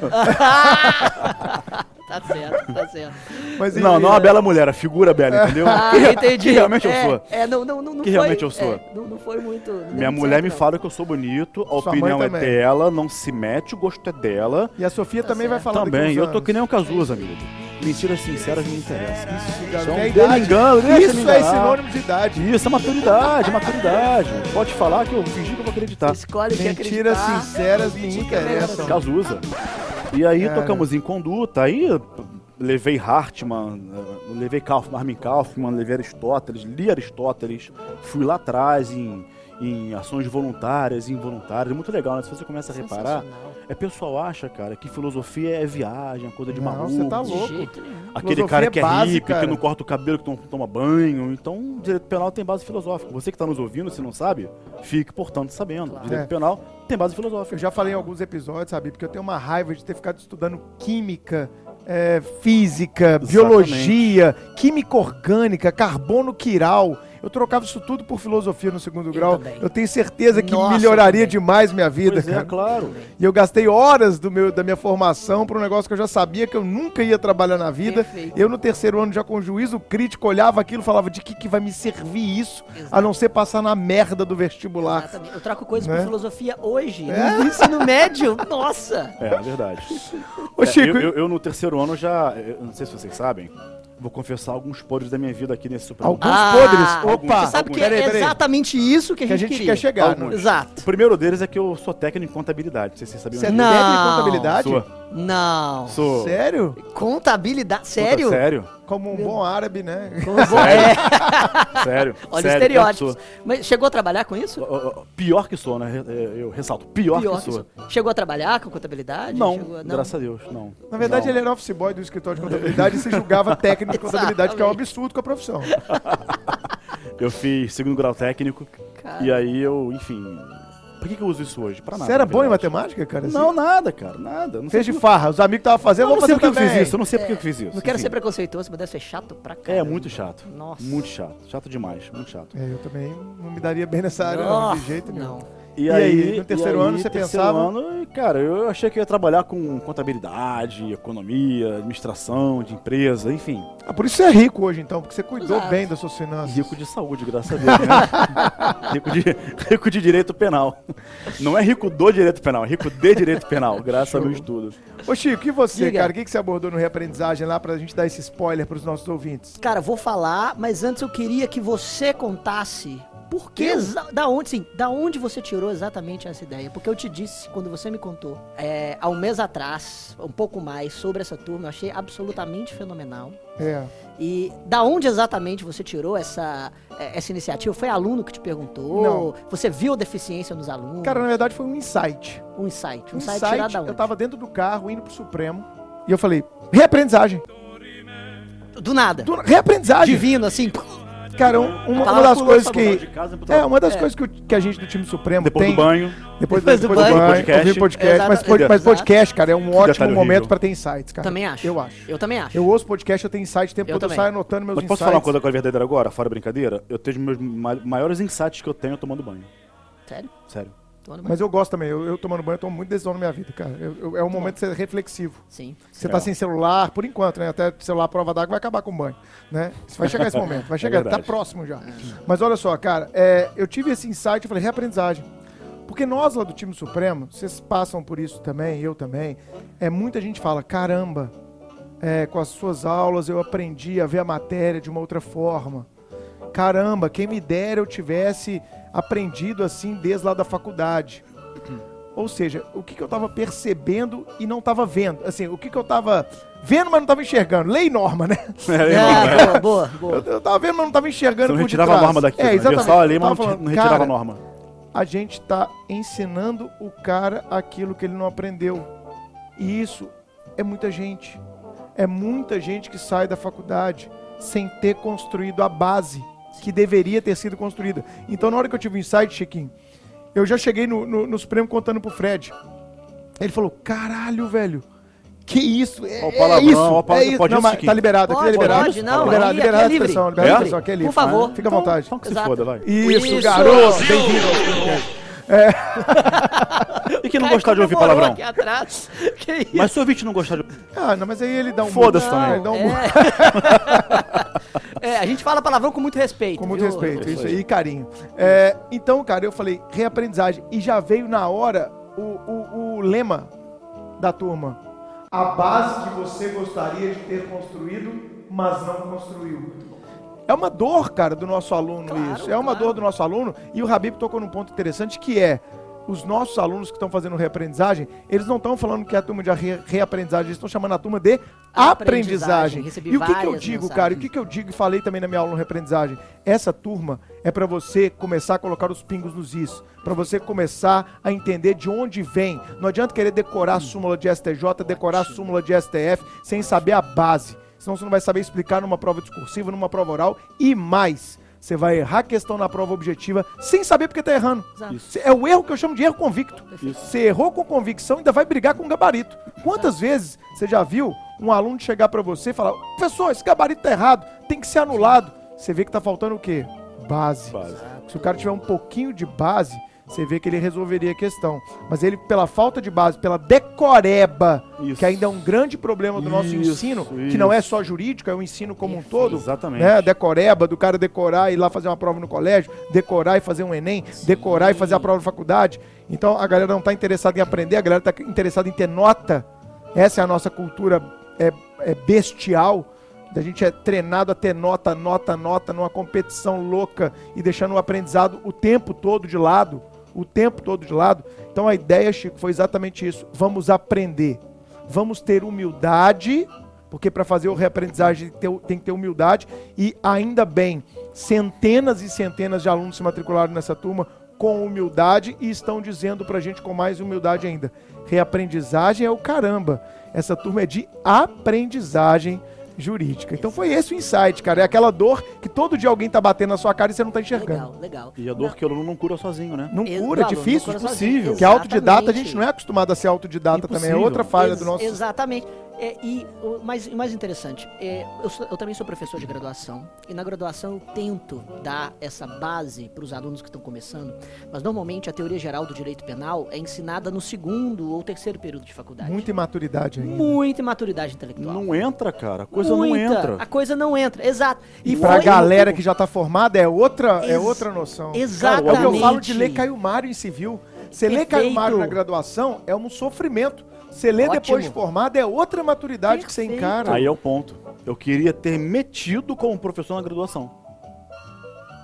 Tá certo, tá certo. Mas, Não, enfim, não a bela mulher, a figura bela, entendeu? Ah, que, entendi. que realmente é, eu sou. É, não, não, não, não Que foi, realmente eu sou. é, não, não foi muito. não Minha mulher certo, me não. fala que eu sou bonito, a Sua opinião é dela, não se mete, o gosto é dela. E a Sofia Tá também vai certo. falar daqui Também, eu tô que nem o Cazuza, amigo. Mentiras sinceras me interessam. Isso, Então, tem a dê-me idade. engano, Isso é sinônimo de idade. Isso é maturidade, maturidade. Pode falar que eu fingi que eu vou acreditar. Escolhe Mentiras acreditar. sinceras me Finge que é interessam. Cazuza. E aí Cara. tocamos em conduta, aí levei Hartmann, eh, levei Kaufmann, Armin Kaufmann, levei Aristóteles, li Aristóteles, fui lá atrás em, em ações voluntárias e involuntárias. É muito legal, né? Se você começa a reparar. É pessoal acha, cara, que filosofia é viagem, é coisa de Não, maluco. você tá louco. Aquele Filosofia cara é que é base, hippie, cara. que não corta o cabelo, que não toma banho. Então, direito penal tem base filosófica. Você que está nos ouvindo, se não sabe, fique, portanto, sabendo. Claro. Direito É. penal tem base Eu filosófica. já falei em alguns episódios, sabe? Porque eu tenho uma raiva de ter ficado estudando química, é, física, biologia, química orgânica, carbono quiral. Eu trocava isso tudo por filosofia no segundo grau. também. Eu tenho certeza que Nossa, melhoraria eu também. demais minha vida, Pois é, cara. claro. E eu gastei horas do meu, da minha formação para um negócio que eu já sabia que eu nunca ia trabalhar na vida. Perfeito. Eu, no terceiro ano, já com juízo crítico, olhava aquilo e falava: de que, que vai me servir isso, a não ser passar na merda do vestibular. Exatamente. Eu troco coisas Né? por filosofia hoje. É? No ensino médio, nossa. É, é verdade. Ô, É, Chico, eu, eu- eu no terceiro ano já, eu não sei se vocês sabem, vou confessar alguns podres da minha vida aqui nesse Supremo. alguns Ah, podres. Opa, Você sabe que peraí, é peraí. exatamente isso que a Que a gente, gente queria. quer chegar, Alguns. né? Exato. O primeiro deles é que eu sou técnico em contabilidade. Não sei se vocês sabiam Você é. Não. técnico em contabilidade? Sou. Não. Sou. Sério? Contabilidade. Puta, Sério? Sério? Como um bom árabe, né? Como bom- é, Sério. olha os sério, estereótipos. Mas chegou a trabalhar com isso? sou. Ó, ó, Pior que sou, né? É, Eu ressalto. Pior, Pior que que sou. isso. Chegou a trabalhar com contabilidade? Não, a- graças a Deus, não. Na verdade, Não. ele era office boy do escritório de contabilidade e se julgava técnico de contabilidade, que é um absurdo com a profissão. Eu fiz segundo grau técnico Cara. e aí eu, enfim. Por que, que eu uso isso hoje? Pra nada. Você era na bom em verdade. matemática, cara? Não, nada, cara, nada. Não Fez sei de farra. Os amigos estavam fazendo, Eu não vamos sei fazer porque eu também. fiz isso, eu não sei porque eu fiz isso. Não quero enfim. ser preconceituoso, mas deve ser chato pra caramba. É muito chato. Nossa. Muito chato. Chato demais, muito chato. É, eu também não me daria bem nessa área, não, de jeito nenhum. não. E aí, no terceiro ano, você terceiro pensava? ano, cara, eu achei que ia trabalhar com contabilidade, economia, administração de empresa, enfim. Ah, por isso você é rico hoje, então, porque você cuidou Exato. bem das suas finanças. Rico de saúde, graças a Deus, né? rico, de, rico de direito penal. Não é rico do direito penal, é rico de direito penal, graças ao meu estudo. Ô, Chico, e você, Diga. cara? O que, que você abordou no reaprendizagem lá pra gente dar esse spoiler pros nossos ouvintes? Cara, vou falar, mas antes eu queria que você contasse, Por que? exa- Da onde, sim, da onde você tirou exatamente essa ideia? Porque eu te disse, quando você me contou, é, há um mês atrás, um pouco mais, sobre essa turma, eu achei absolutamente fenomenal. É. E da onde exatamente você tirou essa, é, essa iniciativa? Foi aluno que te perguntou? Não. Você viu a deficiência nos alunos? Cara, na verdade foi um insight. um insight. Um Um insight, insight, tirado da onde? eu tava dentro do carro, indo pro Supremo, e eu falei, reaprendizagem. Do nada. Do- reaprendizagem. Divino, assim. Cara, um- uma, uma das pulou coisas que... É, uma das É. coisas que, que a gente do time Supremo Depois tem... do banho. Depois, Depois do banho. podcast, ouvir podcast. Exato, mas, pod- mas podcast, cara, é um ótimo momento pra ter insights, cara. Também acho. Eu acho. Eu também acho. Eu ouço podcast, eu tenho insight o tempo Eu todo, eu saio anotando meus Mas insights. posso falar uma coisa agora verdadeira agora, fora brincadeira? Eu tenho os meus ma- maiores insights que eu tenho tomando banho. Sério? Sério. Tomando banho? Mas eu gosto também, eu, eu tomando banho, eu tomo muito decisão na minha vida, cara. Eu- eu- é um momento de ser reflexivo. Sim. Você tá É. sem celular, por enquanto, né? Até celular à prova d'água vai acabar com o banho, né? Vai chegar esse momento, vai chegar, tá verdade. próximo já. Mas olha só, cara, é, eu tive esse insight, eu falei, reaprendizagem. Porque nós lá do time Supremo, vocês passam por isso também, eu também, é, muita gente fala, caramba, é, com as suas aulas eu aprendi a ver a matéria de uma outra forma. Caramba, quem me dera eu tivesse aprendido assim desde lá da faculdade. Ou seja, o que, que eu estava percebendo e não estava vendo. Assim, o que, que eu estava vendo, mas não estava enxergando. Lei e norma, né? É, boa, boa, boa. Eu, eu tava vendo, mas não estava enxergando Você não retirava a norma daqui. É, né? exatamente. Só ali, Eu mas não, falando, não retirava cara, a norma. a gente tá ensinando o cara aquilo que ele não aprendeu. E isso é muita gente. É muita gente que sai da faculdade sem ter construído a base que deveria ter sido construída. Então, na hora que eu tive o insight, Chiquinho, eu já cheguei no, no, no Supremo contando pro Fred. Ele falou: caralho, velho. Que isso? É, Ó o é palavrão, isso. ó o palavrão. é isso. Pode não, mas tá liberado, aqui é Pode, liberado. pode, não, liberado, aqui- liberado aqui é a livre. expressão, liberado a É? expressão, aqui é livre. Por favor. Fica à vontade. Então que se foda, vai. Isso, Isso. garoto. Bem-vindo podcast. E quem não gostar de ouvir palavrão? aqui atrás. Que isso? Mas se o ouvinte não gostar de... Ah, não, mas aí ele dá um Foda-se também. Ele dá um. É. É, a gente fala palavrão com muito respeito. Com muito viu? respeito, Isso isso aí. e carinho. É, então, cara, eu falei, reaprendizagem. E já veio na hora o, o, o lema da turma. A base que você gostaria de ter construído, mas não construiu. É uma dor, cara, do nosso aluno Claro, isso. É uma claro. dor do nosso aluno. E o Habib tocou num ponto interessante que é os nossos alunos que estão fazendo reaprendizagem, eles não estão falando que é a turma de re- reaprendizagem, eles estão chamando a turma de aprendizagem. Aprendizagem. E o que, que eu digo, mensagens. cara? E o que, que eu digo e falei também na minha aula no reaprendizagem? Essa turma é para você começar a colocar os pingos nos is, para você começar a entender de onde vem. Não adianta querer decorar a súmula de STJ, decorar a súmula de STF sem saber a base. Senão você não vai saber explicar numa prova discursiva, numa prova oral e mais. Você vai errar a questão na prova objetiva sem saber porque tá errando. É o erro que eu chamo de erro convicto. Você errou com convicção e ainda vai brigar com gabarito. Quantas vezes você já viu um aluno chegar pra você e falar: professor, esse gabarito tá errado, tem que ser anulado. Você vê que tá faltando o quê? Base. Base. Se o cara tiver um pouquinho de base, você vê que ele resolveria a questão. Mas ele, pela falta de base, pela decoreba, Isso. que ainda é um grande problema do nosso Isso, ensino, que não é isso. só jurídico, é o ensino como um todo. Exatamente. Né? Decoreba, do cara decorar e ir lá fazer uma prova no colégio, decorar e fazer um Enem, decorar e fazer a prova na faculdade. Então a galera não está interessada em aprender, a galera está interessada em ter nota. Essa é a nossa cultura é, é bestial. A gente é treinado a ter nota, nota, nota, numa competição louca e deixando o aprendizado o tempo todo de lado. O tempo todo de lado. Então a ideia, Chico, foi exatamente isso. Vamos aprender. Vamos ter humildade, porque para fazer o reaprendizagem tem que ter- humildade. E ainda bem, centenas e centenas de alunos se matricularam nessa turma com humildade e estão dizendo pra gente com mais humildade ainda. Reaprendizagem é o caramba. Essa turma é de aprendizagem jurídica. Então foi esse o insight, cara. É aquela dor que todo dia alguém tá batendo na sua cara e você não tá enxergando. Legal, legal. E a dor que o aluno não cura sozinho, né? Não cura, é não, difícil, não cura impossível. Que autodidata, a gente não é acostumado a ser autodidata também. É Impossível. outra falha Ex- do nosso. Exatamente. É, e o mais, mais interessante, é, eu, sou- eu também sou professor de graduação, e na graduação eu tento dar essa base para os alunos que estão começando, mas normalmente a teoria geral do direito penal é ensinada no segundo ou terceiro período de faculdade. Muita imaturidade ainda. Muita imaturidade intelectual. Não entra, cara. A coisa Muita. não entra. A coisa não entra, exato. E pra foi- galera que já tá formada é outra, é outra noção. Exatamente. É o que eu falo de ler Caio Mário em civil. Você lê Caio. Mário na graduação é um sofrimento. Você lê Ótimo. depois de formado é outra maturidade que você Perfeito. encara. Aí é o ponto. Eu queria ter metido como professor na graduação.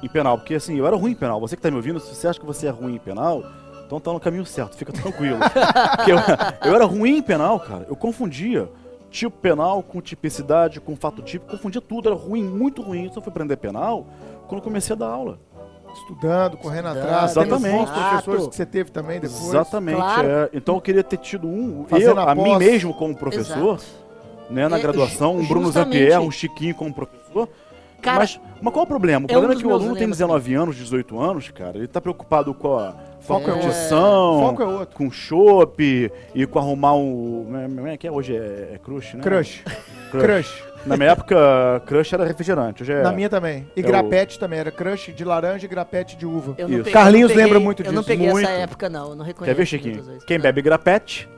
em penal. Porque assim, eu era ruim em penal. Você que tá me ouvindo, se você acha que você é ruim em penal, então tá no caminho certo, fica tranquilo. Porque eu, eu era ruim em penal, cara. Eu confundia tipo penal com tipicidade, com fato típico, confundia tudo, era ruim, muito ruim. Eu só fui aprender penal quando eu comecei a dar aula. Estudando, correndo Estudando. atrás, tendo Exatamente. bons professores que você teve também depois. Exatamente. Claro. é. Então eu queria ter tido um, Fazendo eu, a a mim mesmo como professor, Exato. né, na É, graduação, um Bruno. Zampier, um Chiquinho como professor. Cara, mas, mas qual o problema? O é um problema é dos que o aluno tem lemas 19 anos, 18 anos, cara, ele tá preocupado com a Foco é competição, Foco é outro. com chopp e com arrumar um... Como é que é hoje? É, é crush, né? Crush. Crush. Crush. Na minha época, crush era refrigerante. Hoje é... Na minha também. E É o- grapete também. Era crush de laranja e grapete de uva. Peguei- Carlinhos peguei- lembra muito Eu não disso, peguei muito. essa época, não. Eu não reconheço. Quer ver, Chiquinho? vezes. Quem bebe grapete,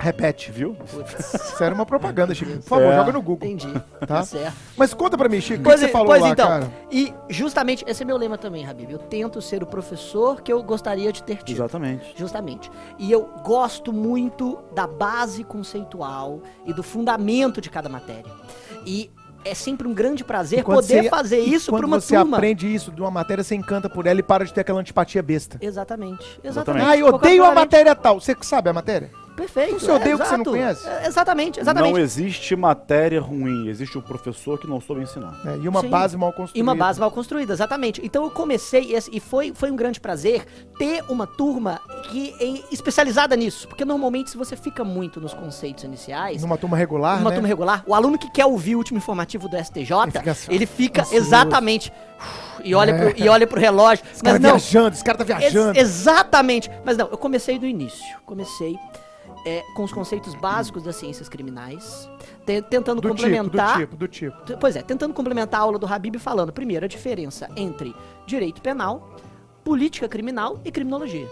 Repete. viu? putz, Isso era uma propaganda, Chico. Por favor, É. joga no Google. entendi. Tá? Tá certo. Mas conta pra mim, Chico, o que você falou pois lá, então, cara? e justamente esse é meu lema também, Habib. Eu tento ser o professor que eu gostaria de ter tido. Exatamente. Justamente. E eu gosto muito da base conceitual e do fundamento de cada matéria. E é sempre um grande prazer poder você- fazer isso para uma você turma. aprende isso de uma matéria, você encanta por ela e para de ter aquela antipatia besta. Exatamente. Exatamente. Exatamente. Ah, eu odeio a matéria tal. Você que sabe a matéria? Perfeito. Você odeia o que você não conhece? É, Exatamente, exatamente. Não existe matéria ruim, existe um professor que não soube ensinar. É, e uma Sim. base mal construída. E uma base mal construída, exatamente. Então eu comecei, esse- e foi, foi um grande prazer ter uma turma que é especializada nisso. Porque normalmente, se você fica muito nos conceitos iniciais, Numa turma regular, numa né? turma regular, o aluno que quer ouvir o último informativo do STJ, Ele fica assim, ele fica ansioso. exatamente. E olha, É. pro, e olha pro relógio. Esse Mas cara não, viajando, esse cara tá viajando. Ex- exatamente. Mas não, eu comecei do início. Comecei é, com os conceitos básicos das ciências criminais, te- tentando do tipo, do complementar. tipo, do tipo. T- Pois é, tentando complementar a aula do Habib falando, primeiro, a diferença entre direito penal, política criminal e criminologia.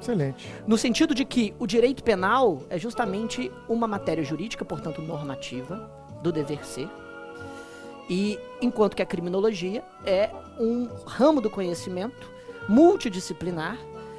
Excelente. No sentido de que o direito penal é justamente uma matéria jurídica, portanto normativa, do dever ser. E enquanto que a criminologia é um ramo do conhecimento multidisciplinar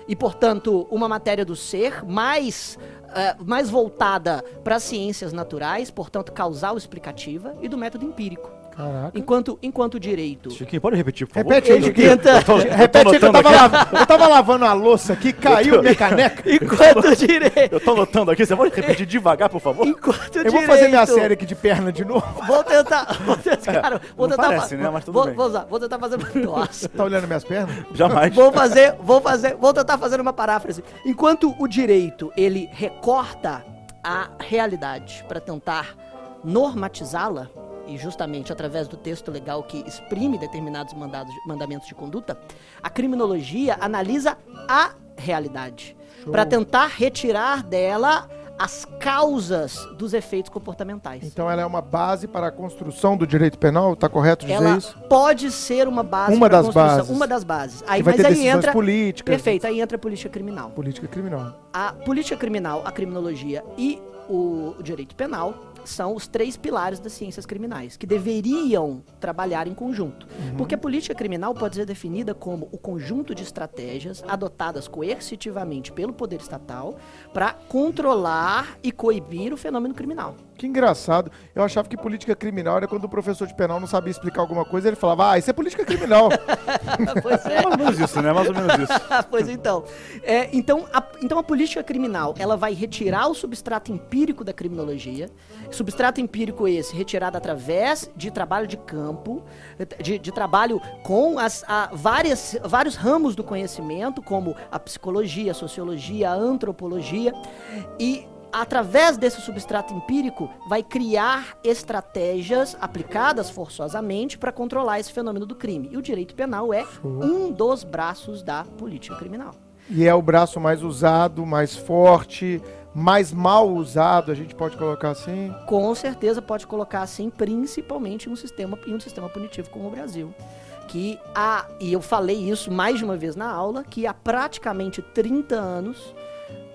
e, portanto, uma matéria do ser mais, eh, mais voltada para as ciências naturais, portanto, causal explicativa, e do método empírico. Caraca. Enquanto, enquanto o direito. Chiquinho, pode repetir, por favor? Repete aí, Ele Chiquinho. Eu tô- Repete aí que eu tava, lav- eu tava lavando a louça aqui, caiu minha caneca. Enquanto o direito. Eu tô anotando aqui, você pode repetir devagar, por favor? Enquanto o Eu vou fazer minha direito- série aqui de perna de novo. Vou tentar. Vou tentar, cara, vou Não tentar parece, fa- né? Mas tudo vou, bem. vou usar, vou tentar fazer. Nossa. Tá olhando minhas pernas? Jamais. Vou fazer, vou fazer, vou tentar fazer uma paráfrase. Enquanto o direito ele recorta a realidade para tentar normatizá-la e justamente através do texto legal que exprime determinados mandados, mandamentos de conduta, a criminologia analisa a realidade para tentar retirar dela as causas dos efeitos comportamentais. Então ela é uma base para a construção do direito penal, tá correto dizer ela isso? pode ser uma base Uma das construção, bases. uma das bases. Aí, Que vai mas ter aí entra políticas. perfeito, aí entra a política criminal. Política criminal. A política criminal, a criminologia e o direito penal são os três pilares das ciências criminais, que deveriam trabalhar em conjunto. Uhum. Porque a política criminal pode ser definida como o conjunto de estratégias adotadas coercitivamente pelo poder estatal para controlar e coibir o fenômeno criminal. Que engraçado. Eu achava que política criminal era quando o professor de penal não sabia explicar alguma coisa, ele falava, ah, isso é política criminal. pois é. Mais ou menos isso, né? Mais ou menos isso. pois então. É, então, a, então a política criminal ela vai retirar o substrato empírico da criminologia. Substrato empírico esse retirado através de trabalho de campo, de, de trabalho com as a, várias, vários ramos do conhecimento, como a psicologia, a sociologia, a antropologia. E através desse substrato empírico, vai criar estratégias aplicadas forçosamente para controlar esse fenômeno do crime. E o direito penal é um dos braços da política criminal. E é o braço mais usado, mais forte, mais mal usado, a gente pode colocar assim. Com certeza pode colocar assim, principalmente em um sistema, em um sistema punitivo como o Brasil. Que há, e eu falei isso mais de uma vez na aula, que há praticamente 30 anos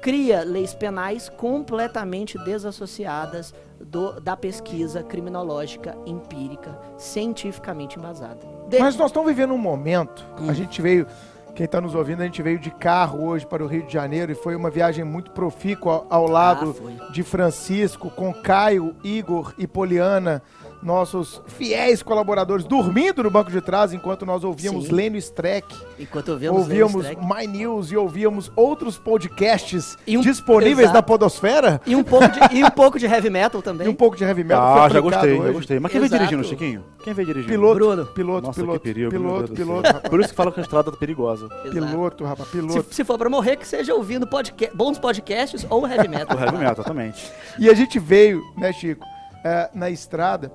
cria leis penais completamente desassociadas do- da pesquisa criminológica empírica, cientificamente embasada. De- Mas nós estamos vivendo um momento, Hum. a gente veio, quem está nos ouvindo, a gente veio de carro hoje para o Rio de Janeiro e foi uma viagem muito profícua ao, ao lado Ah, de Francisco, com Caio, Igor e Poliana nossos fiéis colaboradores dormindo no banco de trás enquanto nós ouvíamos Sim. Lênio Streck, Enquanto ouvimos ouvíamos Streck. My News e ouvíamos outros podcasts E um- disponíveis Exato. na Podosfera. E um pouco de, e um pouco de heavy metal também. E um pouco de heavy metal. Ah, já gostei, já hoje. gostei. Mas quem vem Exato. dirigindo, Chiquinho? Quem vem dirigindo? Piloto, Bruno. piloto, Nossa, piloto, que perigo, piloto, piloto, rapaz. Por isso que fala que a estrada tá perigosa. Exato. piloto, rapaz, Se, piloto. se for pra morrer, que seja ouvindo podca bons podcasts ou heavy metal. O heavy metal, exatamente. E a gente veio, né, Chico, é, na estrada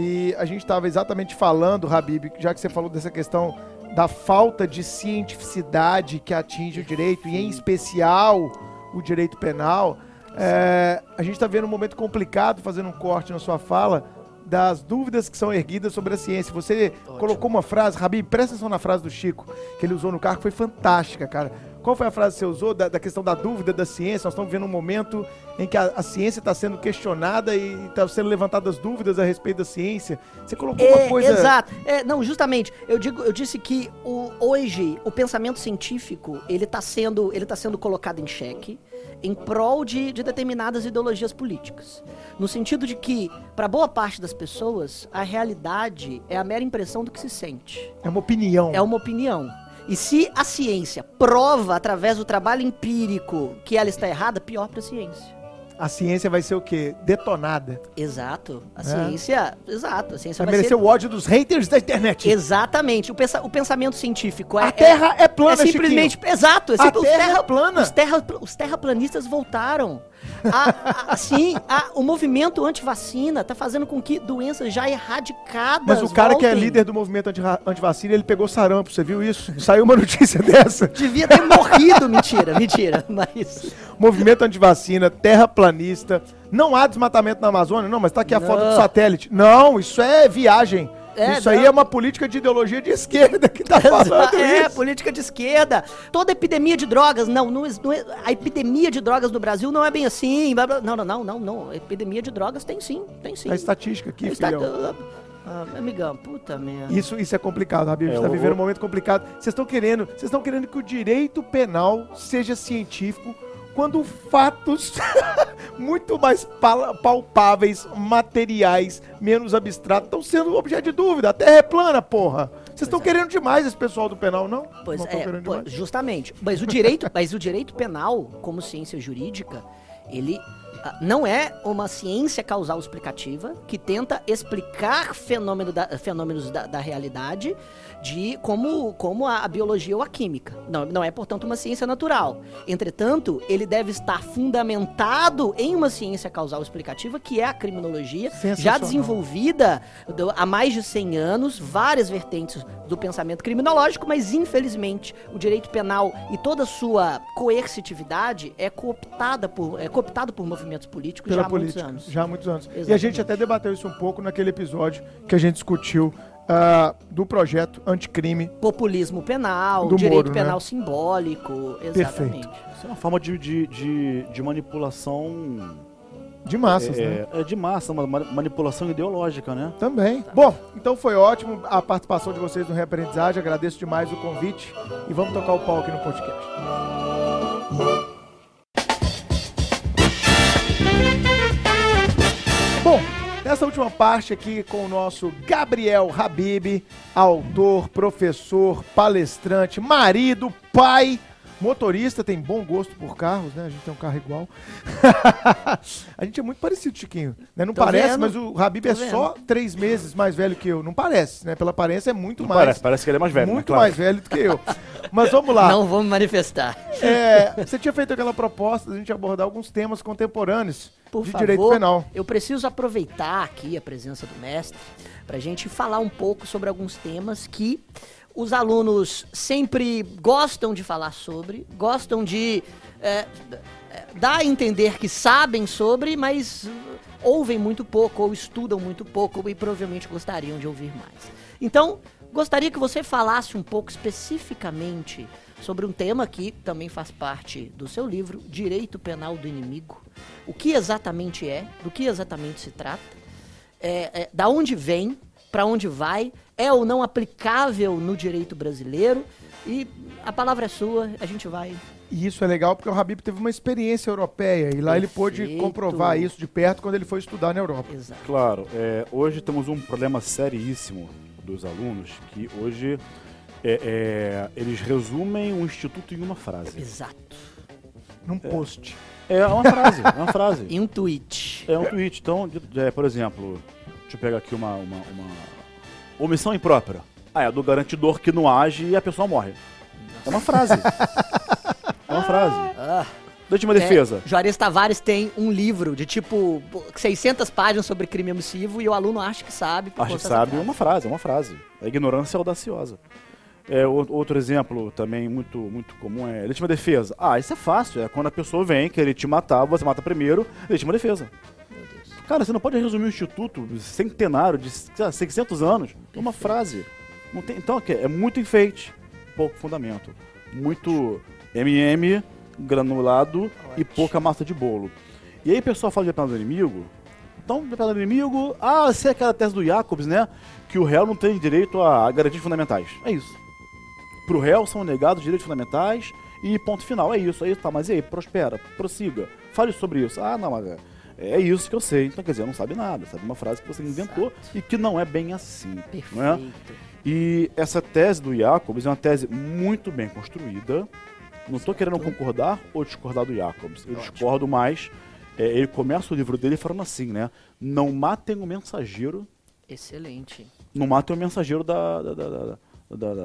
e a gente estava exatamente falando, Habib, já que você falou dessa questão da falta de cientificidade que atinge o direito, e em especial o direito penal, é, a gente está vendo um momento complicado, fazendo um corte na sua fala, das dúvidas que são erguidas sobre a ciência. Você colocou uma frase, Habib, presta atenção na frase do Chico, que ele usou no carro, que foi fantástica, cara. Qual foi a frase que você usou da, da questão da dúvida da ciência? Nós estamos vivendo um momento em que a, a ciência está sendo questionada e está sendo levantadas dúvidas a respeito da ciência. Você colocou uma É, coisa. Exato. É, não, justamente, eu digo, eu disse que o, hoje o pensamento científico ele está sendo, ele tá sendo colocado em xeque em prol de, de determinadas ideologias políticas. No sentido de que, para boa parte das pessoas, a realidade é a mera impressão do que se sente. É uma opinião. É uma opinião. E se a ciência prova através do trabalho empírico que ela está errada, pior para a ciência. A ciência vai ser o quê? Detonada. Exato. A É. ciência, exato. A ciência Vai vai, merecer ser o ódio dos haters da internet. Exatamente. O, pensa- o pensamento científico é. A Terra é plana, é simplesmente. Exato. É A os Terra é plana. Os, terra, os terraplanistas voltaram. A- a- assim, a- o movimento anti-vacina tá fazendo com que doenças já erradicadas. Mas o cara que é voltem. líder do movimento anti- antivacina, ele pegou sarampo, você viu isso? Saiu uma notícia dessa. Devia ter morrido. mentira, mentira. Mas. Movimento antivacina, terraplanista. Não há desmatamento na Amazônia, não, mas tá aqui a foto do Não. satélite. Não, isso é viagem. É, isso aí não. é uma política de ideologia de esquerda que tá falando é, isso. política de esquerda. Toda epidemia de drogas. Não, não, não é- a epidemia de drogas no Brasil não é bem assim. blá, blá. Não, não, não, não, não. Epidemia de drogas tem sim, tem sim. A estatística aqui, Está- filhão. Ah, amigão, puta merda. Isso, isso é complicado, Rabir. A gente É, tá vivendo vou- um momento complicado. Vocês estão querendo, vocês estão querendo que o direito penal seja científico quando fatos muito mais palpáveis, materiais, menos abstratos, estão sendo objeto de dúvida. A Terra é plana, porra. Vocês estão é. querendo demais esse pessoal do penal, não? Pois não é, demais? justamente. Mas o direito, mas o direito penal, como ciência jurídica, ele não é uma ciência causal explicativa que tenta explicar fenômeno da- fenômenos da, da realidade de como, como a, a biologia ou a química. Não, não é, portanto, uma ciência natural. Entretanto, ele deve estar fundamentado em uma ciência causal explicativa, que é a criminologia, já desenvolvida do- há mais de 100 anos, várias vertentes do pensamento criminológico, mas infelizmente o direito penal e toda a sua coercitividade é cooptada por, é cooptado por movimentos políticos Pela já há política. muitos anos. Já há muitos anos. E a Exatamente. gente até debateu isso um pouco naquele episódio que a gente discutiu ah, do projeto anticrime. Populismo penal, Do direito Moro, né? penal simbólico, exatamente. Isso é uma forma de, de, de, de manipulação. De massas, né? É, é de massa, uma ma- manipulação ideológica, né? Também. Bom, então foi ótimo a participação de vocês no Reaprendizagem. Agradeço demais o convite e vamos tocar o pau aqui no podcast. Nessa última parte aqui com o nosso Gabriel Habib, autor, professor, palestrante, marido, pai, motorista, tem bom gosto por carros, né? A gente tem um carro igual. a gente é muito parecido, Chiquinho. né? Não Tô parece, vendo. mas o Habib Tô é só três meses mais velho que eu. Não parece, né? Pela aparência é muito Não mais. parece, parece que ele é mais velho. né? muito Claro. mais velho do que eu. Mas vamos lá. Não vou me manifestar. É, você tinha feito aquela proposta de a gente abordar alguns temas contemporâneos Por de favor, direito penal. eu preciso aproveitar aqui a presença do mestre para a gente falar um pouco sobre alguns temas que os alunos sempre gostam de falar sobre, gostam de é, dar a entender que sabem sobre, mas ouvem muito pouco ou estudam muito pouco e provavelmente gostariam de ouvir mais. Então, gostaria que você falasse um pouco especificamente sobre um tema que também faz parte do seu livro, Direito Penal do Inimigo. O que exatamente é, do que exatamente se trata, é, é, da onde vem, para onde vai, é ou não aplicável no direito brasileiro. E a palavra é sua, a gente vai. E isso é legal porque o Habib teve uma experiência europeia e lá ele pôde Perfeito. comprovar isso de perto quando ele foi estudar na Europa. Exato. Claro, é, hoje temos um problema seríssimo dos alunos que hoje é, é, eles resumem o instituto em uma frase. Exato. Num post. É uma frase, é uma frase. Em um tweet. É um tweet. Então, é, por exemplo, deixa eu pegar aqui uma, uma, uma omissão imprópria. Ah, é do garantidor que não age e a pessoa morre. É uma frase. É uma frase. Ah, Legítima defesa. É, Juarez Tavares tem um livro de tipo 600 páginas sobre crime omissivo e o aluno acha que sabe. Acho que sabe, é uma frase, é uma frase. A ignorância é audaciosa. É, outro exemplo também muito, muito comum é legítima defesa. Ah, isso é fácil. É quando a pessoa vem querer te matar, você mata primeiro, legítima defesa. Cara, você não pode resumir um instituto centenário de sei lá, 600 anos numa frase. Tem, então, o quê? é muito enfeite, pouco fundamento. Muito MM, granulado e pouca massa de bolo. E aí o pessoal fala de penal do inimigo. Então, penal do inimigo, ah, essa é aquela tese do Jacobs, né? Que o réu não tem direito a garantias fundamentais. É isso. Pro réu são negados direitos fundamentais e ponto final. É isso. Aí tá, mas e aí? Prospera, prossiga. Fale sobre isso. Ah, não, mas é- isso que eu sei. Então, quer dizer, não sabe nada. Sabe uma frase que você inventou e que não é bem assim. Não é? Perfeito. E essa tese do Jacobs é uma tese muito bem construída. Não estou querendo concordar ou discordar do Jacobs. Eu discordo mais. É, ele começa o livro dele falando assim, né? Não matem o mensageiro. Excelente. Não matem o mensageiro da, da, da, da,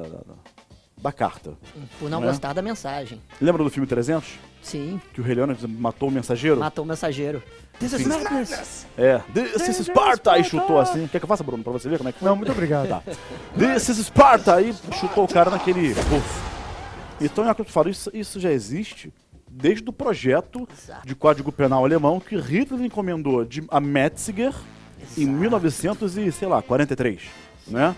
da, carta. Por não Não é? gostar da mensagem. Lembra do filme 300? Sim, Que o Rei Leônidas matou o mensageiro? matou o mensageiro. This is madness. É. This is Sparta! Aí chutou assim. Quer que eu faça, Bruno? Pra você ver como é que foi? Não, muito obrigado. Tá. This is Sparta! Aí chutou o cara naquele poço. Então, é o que eu falo, isso, isso já existe desde o projeto Exato. de Código Penal alemão que Hitler encomendou de, a Metziger em 1900 e, sei lá, 43, né?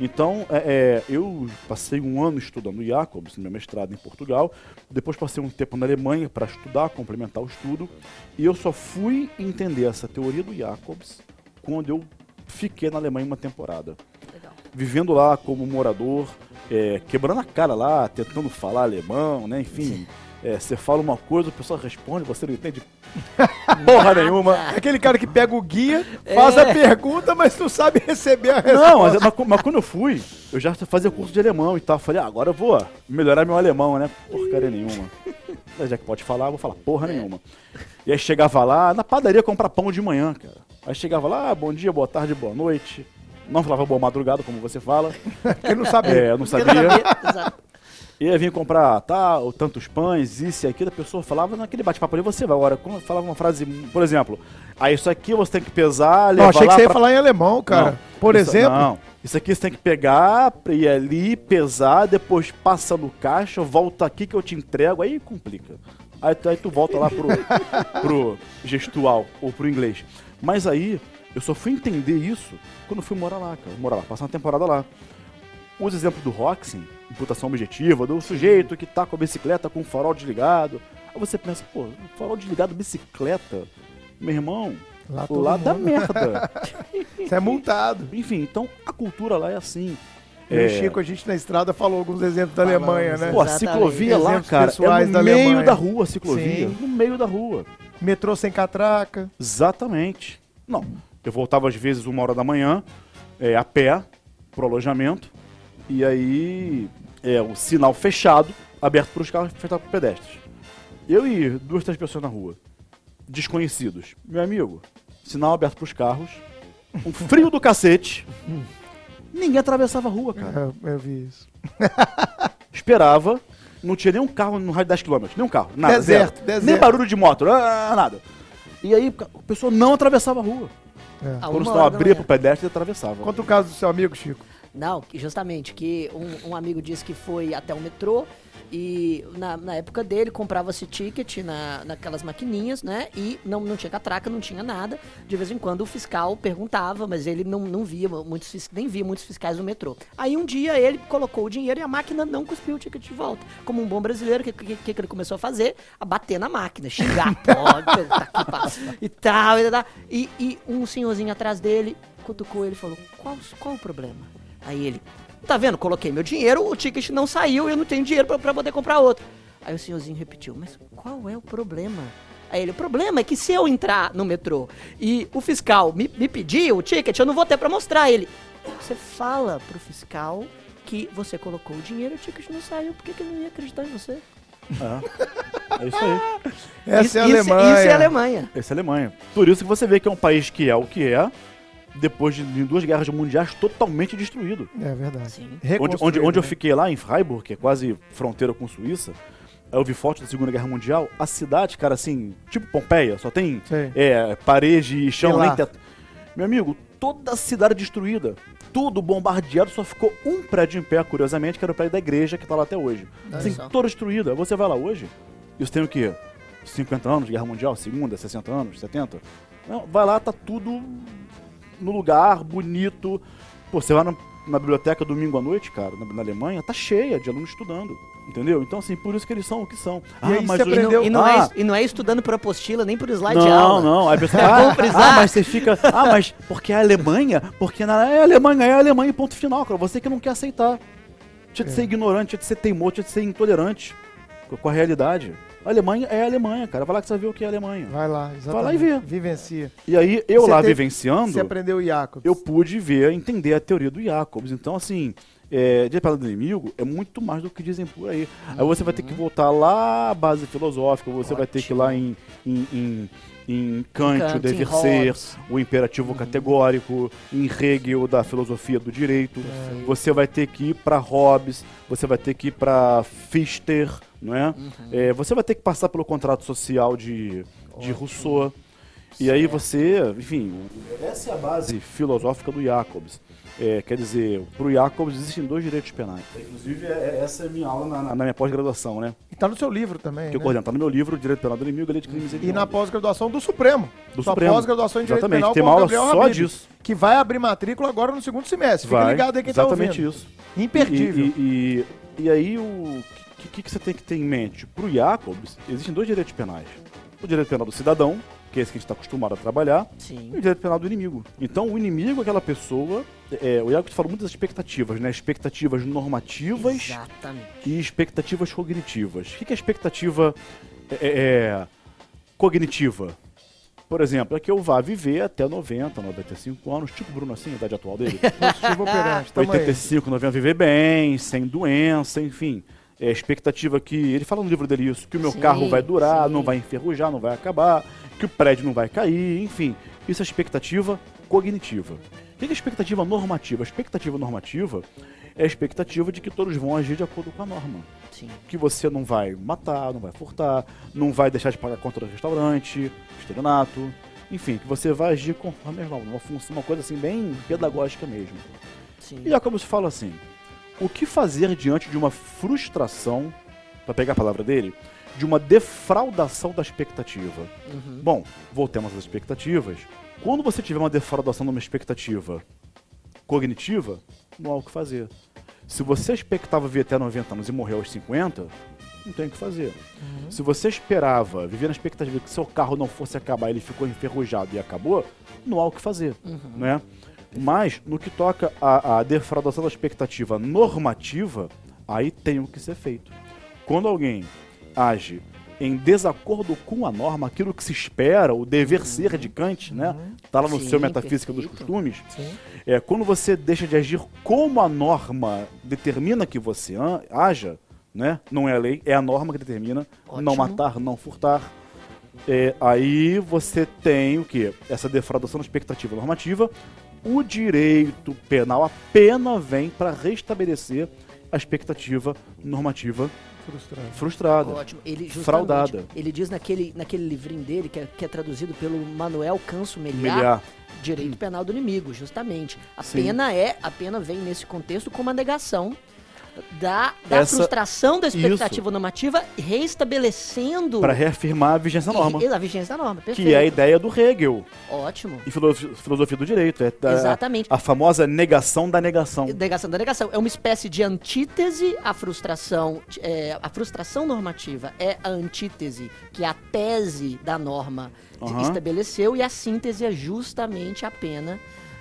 Então, é, é, eu passei um ano estudando Jacobs, no meu mestrado em Portugal, depois passei um tempo na Alemanha para estudar, complementar o estudo, e eu só fui entender essa teoria do Jacobs quando eu fiquei na Alemanha uma temporada Legal. vivendo lá como morador, é, quebrando a cara lá, tentando falar alemão, né? Enfim, é, você fala uma coisa, o pessoal responde, você não entende porra nenhuma. Aquele cara que pega o guia, faz a pergunta, mas não sabe receber a resposta. Não, mas, mas, mas quando eu fui, eu já fazia curso de alemão e tal. Falei, ah, agora eu vou melhorar meu alemão, né? Porcaria nenhuma. Mas Já que pode falar, eu vou falar porra nenhuma. E aí chegava lá, na padaria comprar pão de manhã, cara. Aí chegava lá, ah, bom dia, boa tarde, boa noite. Não falava boa madrugada, como você fala. Ele não sabe. É, eu não Porque sabia. não sabia- Exato. Aí vinha comprar tal, tantos pães, isso e aquilo, a pessoa falava naquele bate-papo ali, você vai agora, quando falava uma frase, por exemplo, ah, isso aqui você tem que pesar, levar Não, achei que você ia pra- falar em alemão, cara. Não, Por isso- exemplo, Não, isso aqui você tem que pegar, ir ali, pesar, depois passa no caixa, volta aqui que eu te entrego, aí complica. Aí, tu- aí tu volta lá pro, pro gestual, ou pro inglês. Mas aí, eu só fui entender isso quando fui morar lá, cara, morar lá, passar uma temporada lá. Os exemplos do Roxen, imputação objetiva, do sujeito que tá com a bicicleta com o farol desligado. Aí você pensa, pô, farol desligado, bicicleta, meu irmão, Lá lá dá mundo. merda. você é multado. Enfim, então a cultura lá é assim. E o É, Chico, a gente na estrada falou alguns exemplos da Falamos, Alemanha, né? Pô, a Exatamente. ciclovia lá, Exemplos cara, pessoais é no da meio Alemanha. da rua a ciclovia. Sim. No meio da rua. Metrô sem catraca. Exatamente. Não, eu voltava às vezes uma hora da manhã, é, a pé, pro alojamento, e aí é o sinal fechado, aberto para os carros, fechado para pedestres. Eu e duas, três pessoas na rua, desconhecidos. Meu amigo, sinal aberto para os carros, um frio do cacete, ninguém atravessava a rua, cara. É, eu vi isso. esperava, não tinha nenhum carro no raio de 10 km, nenhum carro, nada, Deserto, zero. deserto. Nem barulho de moto, ah, nada. E aí a pessoa não atravessava a rua. É. A Quando o sinal abria pro pedestre, ele atravessava. Conta o caso do seu amigo, Chico. Não, justamente, que um, um amigo disse que foi até o metrô e na, na época dele comprava-se ticket na, naquelas maquininhas, né? E não, não tinha catraca, não tinha nada. De vez em quando o fiscal perguntava, mas ele não, não via muitos nem via muitos fiscais no metrô. Aí um dia ele colocou o dinheiro e a máquina não cuspiu o ticket de volta. Como um bom brasileiro, o que, que, que ele começou a fazer? A bater na máquina, xingar, pô, tá e tal, e tal. E, e um senhorzinho atrás dele cutucou ele e falou: qual, qual o problema? Aí ele, tá vendo? Coloquei meu dinheiro, o ticket não saiu e eu não tenho dinheiro pra, pra poder comprar outro. Aí o senhorzinho repetiu, mas qual é o problema? Aí ele, o problema é que se eu entrar no metrô e o fiscal me, me pedir o ticket, eu não vou ter pra mostrar ele. Você fala pro fiscal que você colocou o dinheiro e o ticket não saiu, por que, que ele não ia acreditar em você? É, é isso aí. Essa isso, é a isso- Alemanha. Isso é a Alemanha. Essa é a Alemanha. Por isso que você vê que é um país que é o que é, depois de de duas guerras mundiais totalmente destruído. É verdade. Sim. Onde, onde, onde eu né? fiquei lá em Freiburg, que é quase fronteira com Suíça, eu vi fotos da Segunda Guerra Mundial, a cidade, cara, assim, tipo Pompeia, só tem é, parede e chão, lá? nem teto. Meu amigo, toda a cidade destruída, tudo bombardeado, só ficou um prédio em pé, curiosamente, que era o prédio da igreja que tá lá até hoje. Olha Assim, só. toda destruída. Você vai lá hoje, isso tem o quê? 50 anos de Guerra Mundial, segunda, 60 anos, 70? Não, vai lá, tá tudo no lugar, bonito. Pô, você vai na, na biblioteca domingo à noite, cara, na, na Alemanha, tá cheia de alunos estudando. Entendeu? Então, assim, por isso que eles são o que são. aí você E não, Aprendeu- e não Ah, é, e não é estudando por apostila nem por slide de não, aula. não. Aí a pessoa É ah, ah, mas você fica. Ah, mas porque é a Alemanha? Porque na, é a Alemanha, é a Alemanha, ponto final, cara. Você que não quer aceitar. Tinha de ser ignorante, tinha de ser teimoso, tinha de ser intolerante com a realidade. A Alemanha é a Alemanha, cara. Vai lá que você ver o que é a Alemanha. Vai lá, exatamente. Vai lá e vê. Vivencia. E aí, eu Você lá teve- vivenciando, Você aprendeu o Jacobs. eu pude ver, entender a teoria do Jacobs. Então, assim, é, de do inimigo é muito mais do que dizem por aí. Aí você vai ter que voltar lá à base filosófica, você vai ter que ir lá em, em, em, em Kant, Kant, o dever ser, o imperativo categórico, em Hegel, da filosofia do direito. Você vai ter que ir para Hobbes, você vai ter que ir para Fichte, não é? É, Você vai ter que passar pelo contrato social de, de Rousseau. E aí você, enfim, essa é a base filosófica do Jacobs. É, quer dizer, pro Jacobs existem dois direitos penais. Inclusive, é- essa é a minha aula na, na- na minha pós-graduação, né? E tá no seu livro também, Que eu né? coordeno, tá no meu livro, Direito Penal do Inimigo, Lei de Crimes E na pós-graduação do Supremo. Do Sua Supremo. pós-graduação em Direito Exatamente, Penal tem com uma o aula Gabriel só Habib, disso. Que vai abrir matrícula agora no segundo semestre. Fica Vai, ligado aí quem tá exatamente isso. Imperdível. E, e, e- e aí, o que, que, que você tem que ter em mente? Pro Jacobs, existem dois direitos penais. O direito penal do cidadão, que é esse que a gente está acostumado a trabalhar, Sim. e o direito penal do inimigo. Então, o inimigo é aquela pessoa. É, o Jacobs fala muito das expectativas, né? Expectativas normativas Exatamente. e expectativas cognitivas. O que é expectativa é, é, cognitiva? Por exemplo, é que eu vá viver até 90, 95 anos, tipo o Bruno assim, a idade atual dele. Aí. 85, 90, viver bem, sem doença, enfim. É a expectativa que. Ele fala no livro dele isso, que o meu Sim, carro vai durar, sim. não vai enferrujar, não vai acabar, que o prédio não vai cair, enfim. Isso é expectativa cognitiva. O que é expectativa normativa? A expectativa normativa é a expectativa de que todos vão agir de acordo com a norma. Sim. Que você não vai matar, não vai furtar, não vai deixar de pagar a conta do restaurante, estelionato, enfim, que você vai agir conforme as normas, uma função, uma coisa assim bem pedagógica mesmo. Sim. E Jacobus fala assim: o que fazer diante de uma frustração, para pegar a palavra dele, de uma defraudação da expectativa? Uhum. Bom, voltemos às expectativas. Quando você tiver uma defraudação de uma expectativa cognitiva, não há o que fazer. Se você expectava viver até 90 anos e morrer aos 50, não tem o que fazer. Se você esperava viver na expectativa que seu carro não fosse acabar, ele ficou enferrujado e acabou, não há o que fazer, né? Mas no que toca à, à defraudação da expectativa normativa, aí tem o que ser feito. Quando alguém age em desacordo com a norma, aquilo que se espera, o dever ser de Kant, né? Tá lá no Sim, seu Metafísica dos perfeito. Costumes. Sim. É, quando você deixa de agir como a norma determina que você haja, né? Não é a lei, é a norma que determina não Ótimo. matar, não furtar. É, aí você tem o que? Essa defraudação da expectativa normativa. O direito penal, a pena vem para restabelecer a expectativa normativa Frustrante. frustrada. Ótimo. Ele, justamente, Fraudada. Ele diz naquele, naquele livrinho dele, que é, que é traduzido pelo Manuel Canso Meliá. Direito Penal do Inimigo, justamente. A Sim. pena é, a pena vem nesse contexto como uma negação da, da Essa- frustração da expectativa normativa, reestabelecendo Para reafirmar a vigência da norma. e- a vigência da norma. Perfeito. Que é a ideia do Hegel Ótimo. em filosofi- filosofia do direito. É da- Exatamente. A famosa negação da negação. Negação da negação. É uma espécie de antítese à frustração. é, a frustração normativa é a antítese que a tese da norma Aham. estabeleceu e a síntese é justamente a pena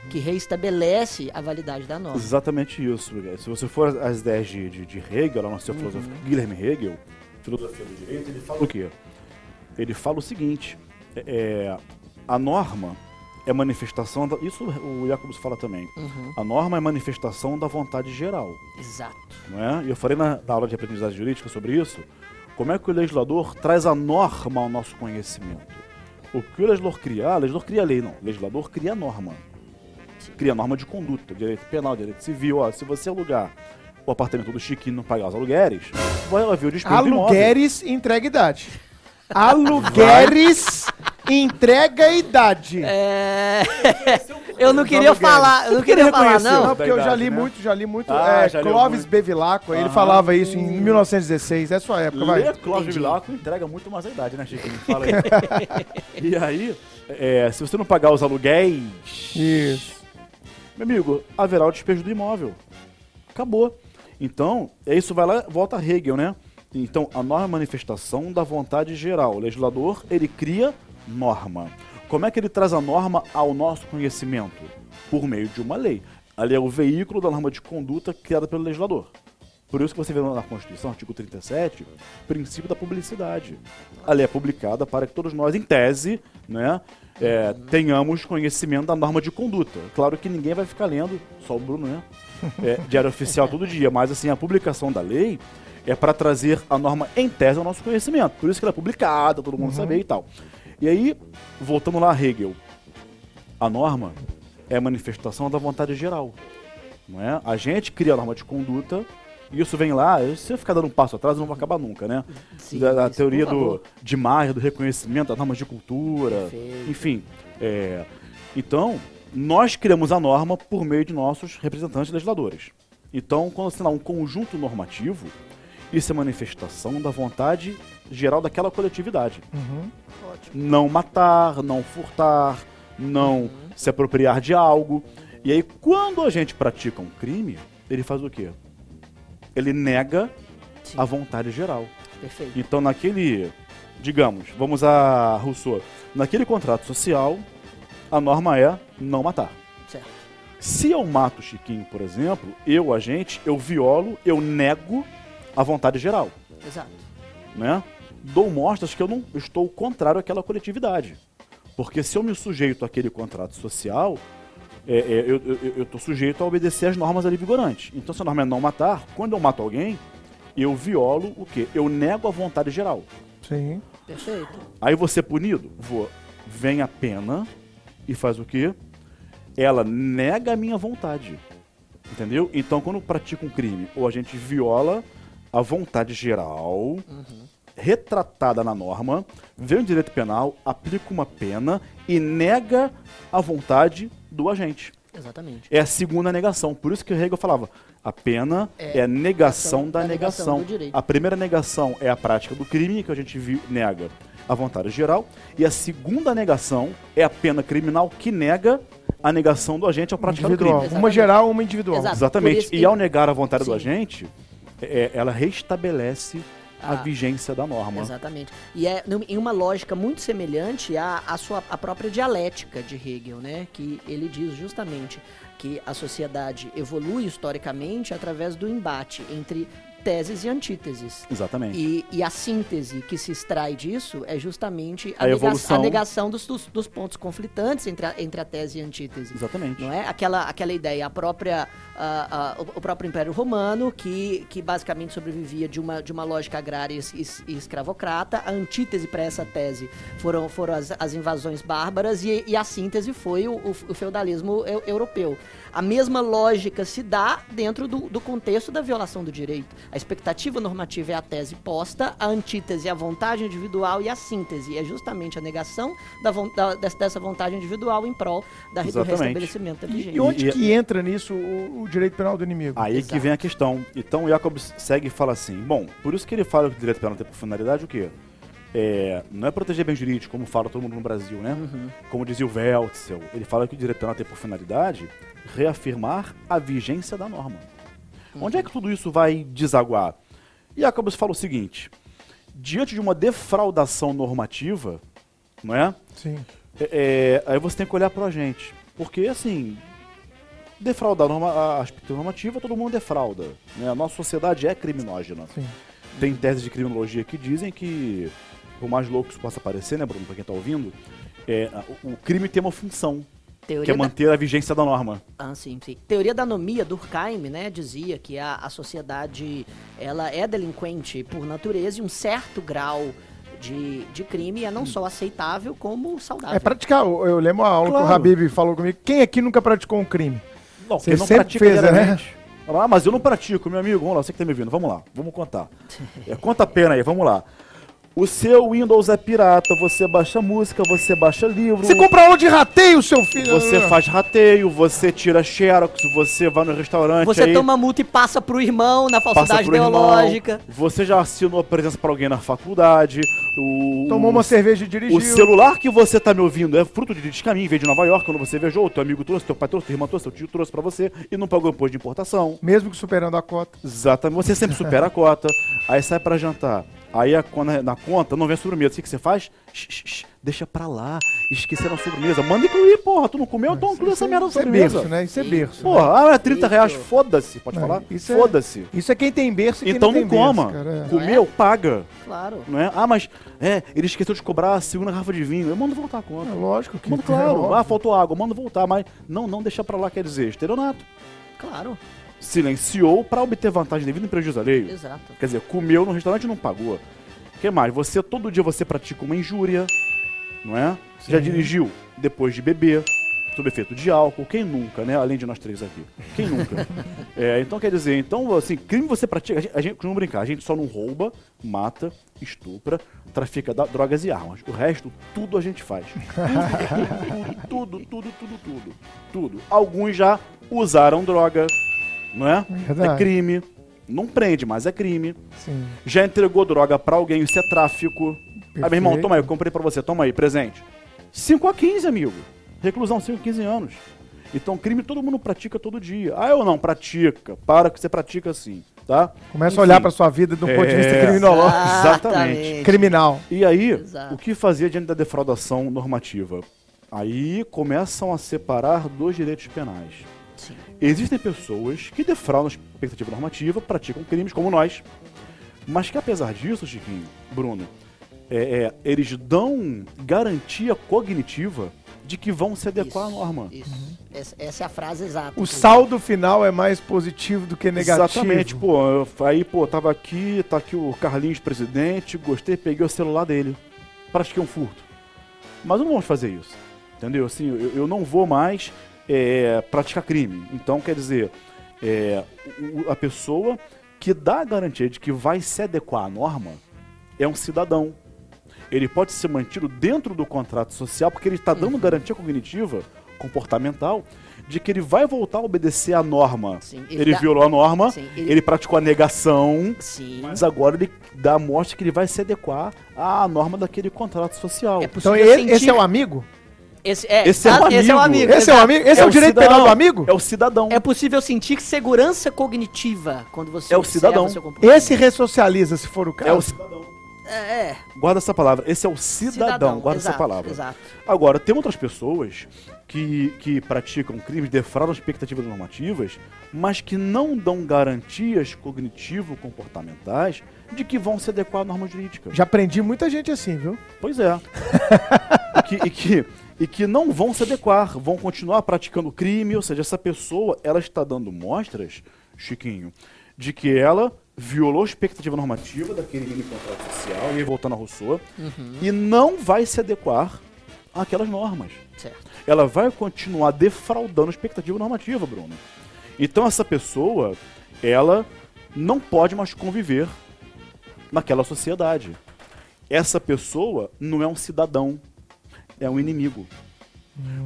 que reestabelece a validade da norma. Exatamente isso. Se você for às ideias de, de, de Hegel, lá no seu filósofo Guilherme Hegel, filosofia do direito, ele fala o quê? Ele fala o seguinte: é, a norma é manifestação. Da, isso o Jacobs fala também. Uhum. A norma é manifestação da vontade geral. Exato. Não é? E eu falei na, na aula de aprendizagem jurídica sobre isso. Como é que o legislador traz a norma ao nosso conhecimento? O que o legislador cria? Ah, o legislador cria lei, não. O legislador cria norma. Cria norma de conduta, direito penal, direito civil. Ó, se você alugar o apartamento do Chiquinho e não pagar os alugueres, vai haver o do imóvel. Alugueres entrega idade. Alugueres entrega idade. É... eu não queria falar, eu não queria falar, não. Não, porque eu já li né? muito, já li muito. Ah, é, já Clóvis muito. Bevilacqua, ele falava isso em 1916, é sua época, vai. Lê Clóvis. Vilaco entrega muito mais a idade, né, Chiquinho? Fala aí. e aí, é, se você não pagar os aluguéis, Isso. Meu amigo, haverá o despejo do imóvel. Acabou. Então, é isso vai lá, volta a Hegel, né? Então, a norma é manifestação da vontade geral. O legislador, ele cria norma. Como é que ele traz a norma ao nosso conhecimento? Por meio de uma lei. A lei é o veículo da norma de conduta criada pelo legislador. Por isso que você vê na Constituição, artigo 37, princípio da publicidade. A lei é publicada para que todos nós, em tese, né, é, tenhamos conhecimento da norma de conduta. Claro que ninguém vai ficar lendo, só o Bruno, né? É, diário oficial todo dia, mas assim, a publicação da lei é para trazer a norma em tese ao nosso conhecimento. Por isso que ela é publicada, todo mundo saber e tal. E aí, voltando lá a Hegel, a norma é a manifestação da vontade geral. Não é? A gente cria a norma de conduta isso vem lá, se eu ficar dando um passo atrás, não vai acabar nunca, né? Sim, da, da isso, teoria do, de Maia, do reconhecimento das normas de cultura, Perfeito. enfim. é, então, nós criamos a norma por meio de nossos representantes legisladores. Então, quando você dá um conjunto normativo, isso é manifestação da vontade geral daquela coletividade. Ótimo. Não matar, não furtar, não se apropriar de algo. E aí, quando a gente pratica um crime, ele faz o quê? Ele nega Sim, a vontade geral. perfeito. Então, naquele, digamos, vamos a Rousseau, naquele contrato social, a norma é não matar. Certo. Se eu mato o Chiquinho, por exemplo, eu, agente, eu violo, eu nego a vontade geral, Exato. né? Dou mostras que eu não estou contrário àquela coletividade. Porque se eu me sujeito àquele contrato social, é, é, eu estou sujeito a obedecer às normas ali vigorantes. Então, se a norma é não matar, quando eu mato alguém, eu violo o quê? Eu nego a vontade geral. Sim. Perfeito. Aí você punido? Vou. Vem a pena e faz o quê? Ela nega a minha vontade. Entendeu? Então, quando pratica um crime, ou a gente viola a vontade geral, retratada na norma, vem o direito penal, aplica uma pena e nega a vontade do agente. Exatamente. É a segunda negação. Por isso que o Hegel falava: a pena é, É a negação da, da negação negação. do a primeira negação é a prática do crime, que a gente vi- nega a vontade geral. E a segunda negação é a pena criminal, que nega a negação do agente ao praticar o Individual. crime. Uma geral, uma individual. Exato. Exatamente. E ao negar a vontade do Sim. agente, é- ela restabelece a Ah. vigência da norma. Exatamente. E é em uma lógica muito semelhante à, à sua à própria dialética de Hegel, né? Que ele diz justamente que a sociedade evolui historicamente através do embate entre teses e antíteses. Exatamente. E, e a síntese que se extrai disso é justamente a, A nega- evolução. a negação dos, dos, dos pontos conflitantes entre a, entre a tese e a antítese. Exatamente. Não é? Aquela, aquela ideia, a própria, ah, ah, o, próprio Império Romano, que, que basicamente sobrevivia de uma, de uma lógica agrária e, e escravocrata. A antítese para essa tese foram, foram as, as invasões bárbaras e, e a síntese foi o, o- o feudalismo eu- europeu. A mesma lógica se dá dentro do, do contexto da violação do direito. A expectativa normativa é a tese posta, a antítese é a vontade individual e a síntese é justamente a negação da, da- dessa vontade individual em prol da, do restabelecimento da vigência. E onde E- que entra nisso o, o direito penal do inimigo? Aí Exato. que vem a questão. Então o Jacob segue e fala assim: bom, por isso que ele fala que o direito penal tem por finalidade o quê? É, não é proteger bem jurídico, como fala todo mundo no Brasil, né? Como dizia o Weltzel, ele fala que o direito penal tem por finalidade reafirmar a vigência da norma. Onde é que tudo isso vai desaguar? E Jacobs fala o seguinte: diante de uma defraudação normativa, não é? Sim. É, é, aí você tem que olhar pro agente. Porque, assim, defraudar a norma, a aspecto normativa, todo mundo defrauda. Né? A nossa sociedade é criminógena. Sim. Tem teses de criminologia que dizem que, por mais louco que isso possa parecer, né, Bruno, pra quem tá ouvindo, é, o, o crime tem uma função, que Teoria é da... manter a vigência da norma. Ah, sim, sim. Teoria da anomia, Durkheim, né, dizia que a, a sociedade ela é delinquente por natureza e um certo grau de, de crime é não só aceitável como saudável. É praticar. Eu, eu lembro a aula que Claro. o Habib falou comigo. Quem aqui nunca praticou um crime? Não, Você quem não sempre pratica fez, né? diariamente. Ah, mas eu não pratico, meu amigo. Vamos lá, você que tá me ouvindo. Vamos lá, vamos contar. É, conta a pena aí, vamos lá. O seu Windows é pirata, você baixa música, você baixa livro. Você compra aula de rateio, seu filho. Você faz rateio, você tira xerox, você vai no restaurante. Você aí toma multa e passa pro irmão na falsidade irmão, ideológica. Você já assinou a presença pra alguém na faculdade. O, Tomou uma cerveja e dirigiu. O celular que você tá me ouvindo é fruto de descaminho, veio de Nova York, quando você viajou, o teu amigo trouxe, teu pai trouxe, teu irmão trouxe, teu tio trouxe pra você e não pagou imposto de importação. Mesmo que superando a cota. Exatamente, você sempre supera a cota, aí sai pra jantar. Aí a- na conta não vem sobremesa. O que que você faz? Deixa pra lá. Esqueceram a sobremesa. Manda incluir, porra. Tu não comeu, então inclui essa merda na Isso é sobremesa. berço, né? Isso é berço. né? Porra, ah, é 30 reais. Foda-se. Pode É, falar? isso é- Foda-se. Isso é quem tem berço e quem Então não não tem coma. berço, cara. é. Comeu, paga. Claro. Não é? Ah, mas é, ele esqueceu de cobrar a segunda garrafa de vinho. Eu mando voltar a conta. É lógico que Manda claro. óbvio. Ah, faltou água. Manda voltar, mas não, não deixa pra lá, quer dizer, estelionato. Claro. Silenciou pra obter vantagem devida em prejuízo alheio. Exato. Quer dizer, comeu no restaurante e não pagou. O que mais? Você, todo dia você pratica uma injúria, não é? Você já Sim. dirigiu depois de beber, sob efeito de álcool. Quem nunca, né? Além de nós três aqui. Quem nunca? É, então, quer dizer, então, assim, crime você pratica... A gente, a gente costuma brincar, a gente só não rouba, mata, estupra, trafica da- drogas e armas. O resto, tudo a gente faz. Tudo, tudo, tudo, tudo, tudo. Tudo. Alguns já usaram droga, não é? Verdade. É crime. Não prende, mas é crime. Sim. Já entregou droga pra alguém, isso é tráfico. Aí, meu irmão, Perfeito. toma aí, eu comprei pra você, toma aí, presente. 5 a 15, amigo. Reclusão, 5 a 15 anos. Então, crime todo mundo pratica todo dia. Ah, eu não, pratica. Para que você pratica assim, tá? Começa Enfim. a olhar pra sua vida do ponto de vista É. criminológico. Exatamente. Criminal. E aí, Exato. o que fazia diante da defraudação normativa? Aí começam a separar dois direitos penais. Existem pessoas que defraudam a expectativa normativa, praticam crimes como nós, mas que apesar disso, Chiquinho, Bruno, é, é, eles dão garantia cognitiva de que vão se adequar à Isso, norma. Isso. Essa, essa é a frase exata. O saldo final é mais positivo do que negativo. Exatamente, pô. eu- Aí, pô, tava aqui, tá aqui o Carlinhos presidente, gostei, peguei o celular dele. Pratiquei um furto. Mas não vamos fazer isso. Entendeu? Assim, eu, eu não vou mais é, praticar crime. Então, quer dizer, é, a pessoa que dá a garantia de que vai se adequar à norma é um cidadão. Ele pode ser mantido dentro do contrato social porque ele está dando garantia cognitiva, comportamental, de que ele vai voltar a obedecer à norma. Sim, ele ele dá- violou a norma, Sim, ele... ele- praticou a negação, Sim. mas agora ele dá a mostra que ele vai se adequar à norma daquele contrato social. É Então ele- sentir- esse é o amigo? Esse é, Esse é o ah, esse é amigo. amigo. Esse é o exato. amigo? Esse é, o direito cidadão. penal do amigo? É o cidadão. É possível sentir segurança cognitiva quando você É o cidadão. Esse ressocializa, se for o caso. É o cidadão. É, é. Guarda essa palavra. Esse é o cidadão. Guarda exato, essa palavra. Exato. Agora, tem outras pessoas que, que praticam crimes, defraudam expectativas normativas, mas que não dão garantias cognitivo-comportamentais de que vão se adequar à norma jurídica. Já aprendi muita gente assim, viu? Pois é. e, que, e, que, e que não vão se adequar, vão continuar praticando crime, ou seja, essa pessoa, ela está dando mostras, Chiquinho, de que ela violou a expectativa normativa daquele mini contrato social, e aí voltando a Rousseau, e não vai se adequar àquelas normas. Certo. Ela vai continuar defraudando a expectativa normativa, Bruno. Então essa pessoa, ela não pode mais conviver naquela sociedade. Essa pessoa não é um cidadão, é um inimigo.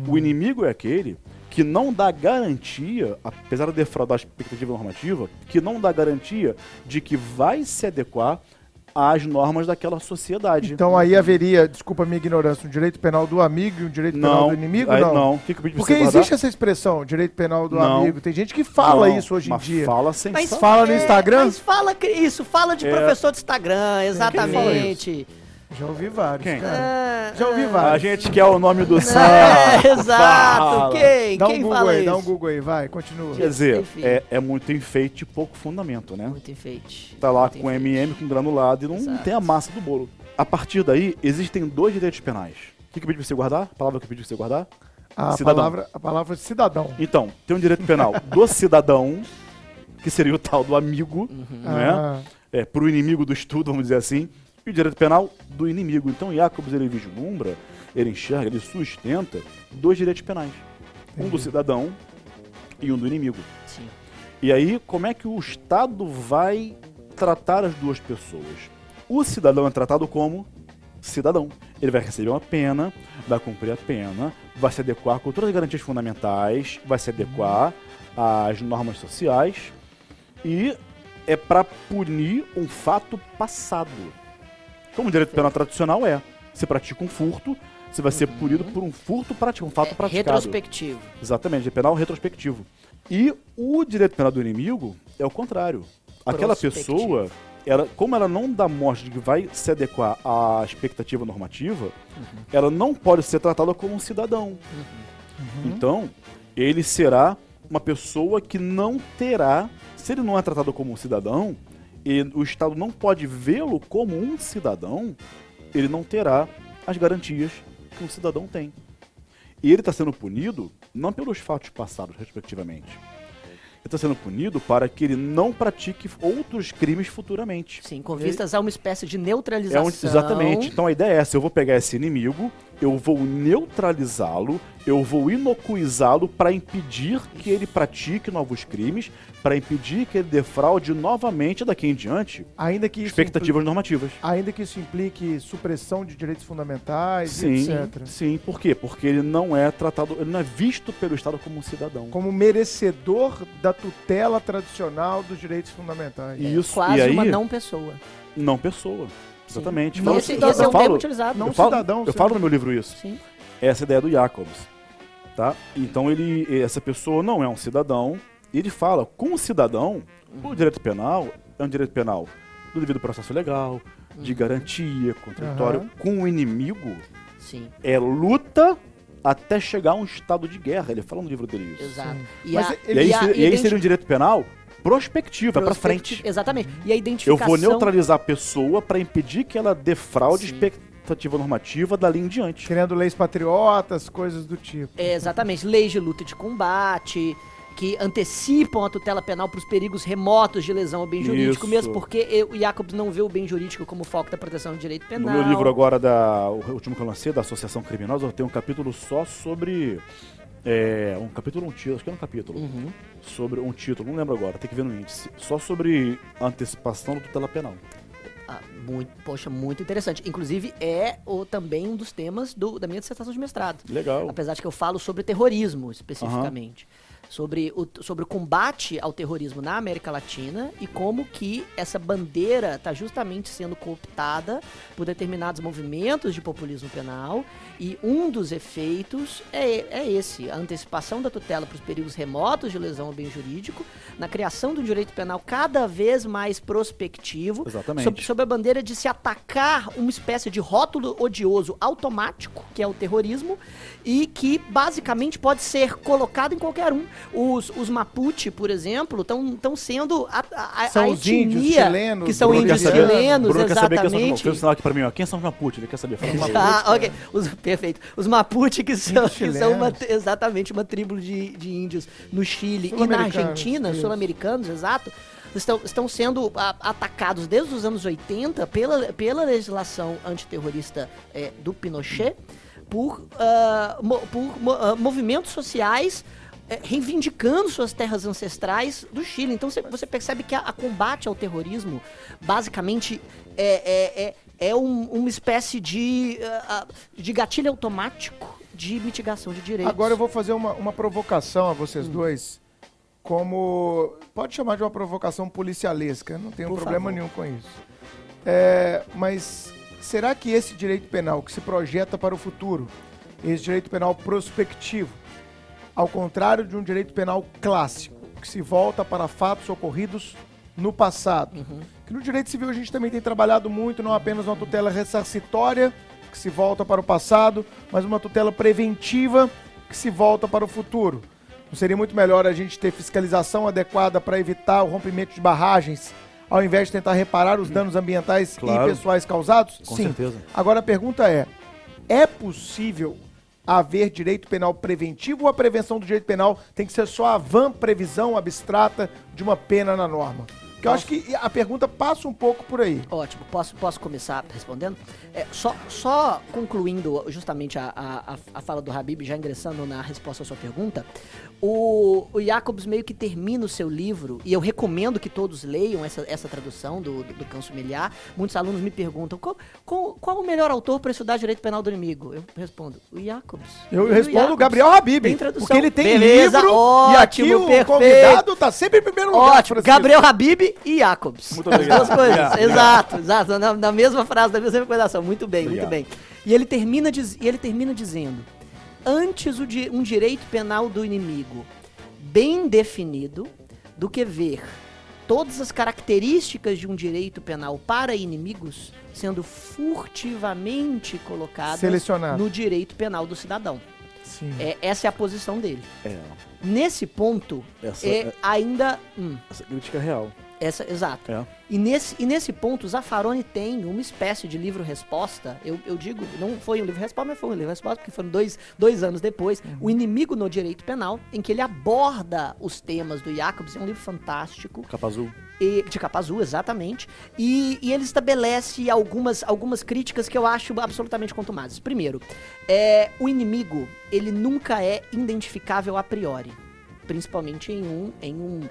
O inimigo é aquele que não dá garantia, apesar de defraudar a expectativa normativa, que não dá garantia de que vai se adequar às normas daquela sociedade. Então aí haveria, desculpa a minha ignorância, um direito penal do amigo e um direito penal não, do inimigo? aí não. não. Fica pedindo pra Porque você guardar. existe essa expressão, direito penal do Não. amigo. Tem gente que fala Não, isso hoje em mas dia. Fala sem Mas Fala no é, Instagram? Mas fala que- isso, fala de É. professor de Instagram, fala exatamente. Já ouvi vários, Quem? cara. Já ouvi A vários. gente quer o nome do. É, exato. Quem? Dá um Quem Google fala aí, isso? dá um Google aí, vai, continua. Quer dizer, é, é muito enfeite e pouco fundamento, né? Muito enfeite. Tá lá Muito com enfeite. MM, com granulado e não Exato. tem a massa do bolo. A partir daí, existem dois direitos penais. O que, que eu pedi pra você guardar? A palavra que eu pedi pra você guardar? A Cidadão. palavra, a palavra cidadão. Então, tem um direito penal do cidadão, que seria o tal do amigo, não é? Ah, é, pro inimigo do estudo, vamos dizer assim, e o direito penal do inimigo. Então, Jacobs, ele vislumbra, ele enxerga, ele sustenta dois direitos penais. Um do cidadão e um do inimigo. Sim. E aí, como é que o Estado vai tratar as duas pessoas? O cidadão é tratado como cidadão. Ele vai receber uma pena, vai cumprir a pena, vai se adequar com todas as garantias fundamentais, vai se adequar às normas sociais e é para punir um fato passado. Como o direito penal tradicional é, você pratica um furto, você vai ser punido por um furto praticado, um fato É, praticado. retrospectivo. Exatamente, é penal retrospectivo. E o direito penal do inimigo é o contrário. Aquela pessoa, ela, como ela não dá mostra de que vai se adequar à expectativa normativa, ela não pode ser tratada como um cidadão. Então, ele será uma pessoa que não terá, se ele não é tratado como um cidadão, e o Estado não pode vê-lo como um cidadão, ele não terá as garantias que um cidadão tem. E ele está sendo punido não pelos fatos passados, respectivamente. Ele está sendo punido para que ele não pratique outros crimes futuramente. Sim, com vistas a uma espécie de É neutralização. um- exatamente. Então a ideia é essa: eu vou pegar esse inimigo, eu vou neutralizá-lo, eu vou inocuizá-lo para impedir que ele pratique novos crimes, para impedir que ele defraude novamente daqui em diante ainda que expectativas normativas. impli- ainda que isso implique supressão de direitos fundamentais, Sim, etc. sim. Por quê? Porque ele não é tratado, ele não é visto pelo Estado como um cidadão. Como merecedor da tutela tradicional dos direitos fundamentais. Isso, Quase e aí, uma não pessoa. não pessoa. Exatamente. Não Fala- esse, cidadão. esse é eu um termo falo, utilizado. Não eu falo, cidadão, eu falo no meu livro isso. Sim. Essa é a ideia do Jacobs. Tá? Então ele, essa pessoa não é um cidadão. E ele fala, com o cidadão, o direito penal é um direito penal do devido processo legal, de garantia, contraditório. Aham. Com o inimigo, Sim. é luta até chegar a um estado de guerra. Ele fala no livro dele isso. Exato. Sim. E, Mas a, ele- E aí, a e aí seria um direito penal prospectivo, é pra frente. Exatamente. E a Eu identificação... vou neutralizar a pessoa para impedir que ela defraude Sim. expectativa normativa dali em diante. Criando leis patriotas, coisas do tipo. É, exatamente. Leis de luta de combate, que antecipam a tutela penal para os perigos remotos de lesão ao bem jurídico, Isso. mesmo porque eu- o Jacobs não vê o bem jurídico como foco da proteção do direito penal. No meu livro agora, da, o último que eu lancei, da Associação Criminosa, eu tenho um capítulo só sobre. É, um capítulo, um título, acho que é um capítulo. Uhum. Sobre um título, não lembro agora, tem que ver no índice. Só sobre antecipação da tutela penal. Ah, muito, poxa, muito interessante. Inclusive, é o, também um dos temas do- da minha dissertação de mestrado. Legal. Apesar de que eu falo sobre terrorismo, especificamente. Sobre o, sobre o combate ao terrorismo na América Latina e como que essa bandeira está justamente sendo cooptada por determinados movimentos de populismo penal. E um dos efeitos é, é esse, a antecipação da tutela para os perigos remotos de lesão ao bem jurídico, na criação de um direito penal cada vez mais prospectivo, Exatamente. sob, sob a bandeira de se atacar uma espécie de rótulo odioso automático, que é o terrorismo, e que basicamente pode ser colocado em qualquer um. Os, os Mapuche, por exemplo, estão sendo a, a, a São os etnia índios chilenos, que são Bruno índios saber- chilenos, Bruno quer saber quem são os exatamente. Fez sinal aqui pra mim, ó. Quem são os Mapuche? Ele quer saber. Fala aí. Ah, ok. Os, perfeito. Os Mapuche, que são, que são uma- exatamente uma tribo de, de índios no Chile e na Argentina, sul-americanos, exato, estão, estão sendo a- atacados desde os anos 80 pela, pela legislação antiterrorista eh, do Pinochet por, ah, mo- por ah, movimentos sociais eh, reivindicando suas terras ancestrais do Chile. Então cê- você percebe que a, a combate ao terrorismo basicamente é, é, é, é um- uma espécie de, ah, de gatilho automático de mitigação de direitos. Agora eu vou fazer uma, uma provocação a vocês Hum. dois. Como. Pode chamar de uma provocação policialesca, não tenho Por problema favor. nenhum com isso. É, mas será que esse direito penal que se projeta para o futuro, esse direito penal prospectivo, ao contrário de um direito penal clássico, que se volta para fatos ocorridos no passado. Uhum. Que no direito civil a gente também tem trabalhado muito, não apenas uma tutela ressarcitória, que se volta para o passado, mas uma tutela preventiva, que se volta para o futuro. Não seria muito melhor a gente ter fiscalização adequada para evitar o rompimento de barragens, ao invés de tentar reparar os danos ambientais Claro. e pessoais causados? Com Sim. certeza. Agora a pergunta é: é possível haver direito penal preventivo ou a prevenção do direito penal tem que ser só a van previsão abstrata de uma pena na norma? Porque eu acho que a pergunta passa um pouco por aí. Ótimo, posso, posso começar respondendo? É, só, só concluindo justamente a, a, a- a fala do Habib, já ingressando na resposta à sua pergunta, o, o Jacobs meio que termina o seu livro, e eu recomendo que todos leiam essa, essa tradução do, do, do Canso Miliar. Muitos alunos me perguntam qual, qual, qual o melhor autor para estudar direito penal do inimigo? Eu respondo, o Jacobs. Eu E respondo o Jacobs Gabriel Habib, tem tradução. porque ele tem Beleza, livro ótimo, e aqui o perfeito. convidado tá sempre em primeiro lugar. Ótimo. Gabriel Habib e Jacobs. Muito As obrigado. duas coisas. Exato, exato. Na, na mesma frase, na mesma recordação. Muito bem, Obrigado. muito bem. E ele termina, diz- e ele termina dizendo: antes o di- um direito penal do inimigo bem definido do que ver todas as características de um direito penal para inimigos sendo furtivamente colocadas Selecionado. no direito penal do cidadão. Sim. É, essa é a posição dele. É, Nesse ponto, essa, é é- ainda. hum, essa crítica é real. Essa, exato. É. E nesse, e nesse ponto, Zaffaroni tem uma espécie de livro-resposta. Eu, eu digo, não foi um livro-resposta, mas foi um livro-resposta, porque foram dois, dois anos depois. O Inimigo no Direito Penal, em que ele aborda os temas do Jacobs. É um livro fantástico, Capa azul. e, de capa azul, exatamente. E, e ele estabelece algumas, algumas críticas que eu acho absolutamente contumazes. Primeiro, é, o inimigo, ele nunca é identificável a priori. Principalmente em um, em um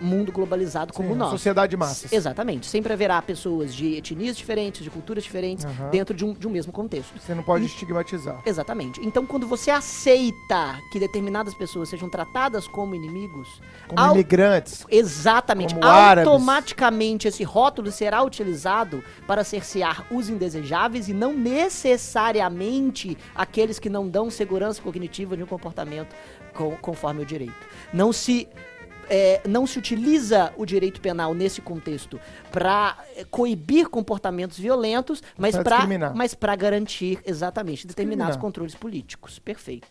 mundo globalizado como Sim, o nosso. Sociedade de massas. Exatamente. Sempre haverá pessoas de etnias diferentes, de culturas diferentes, Aham. dentro de um, de um mesmo contexto. Você não pode E- estigmatizar. Exatamente. Então, quando você aceita que determinadas pessoas sejam tratadas como inimigos, Como ao- imigrantes. exatamente, Como árabes. automaticamente esse rótulo será utilizado para cercear os indesejáveis e não necessariamente aqueles que não dão segurança cognitiva de um comportamento co- conforme o direito. Não se é, não se utiliza o direito penal nesse contexto para coibir comportamentos violentos, mas para mas para garantir exatamente determinados controles políticos. Perfeito.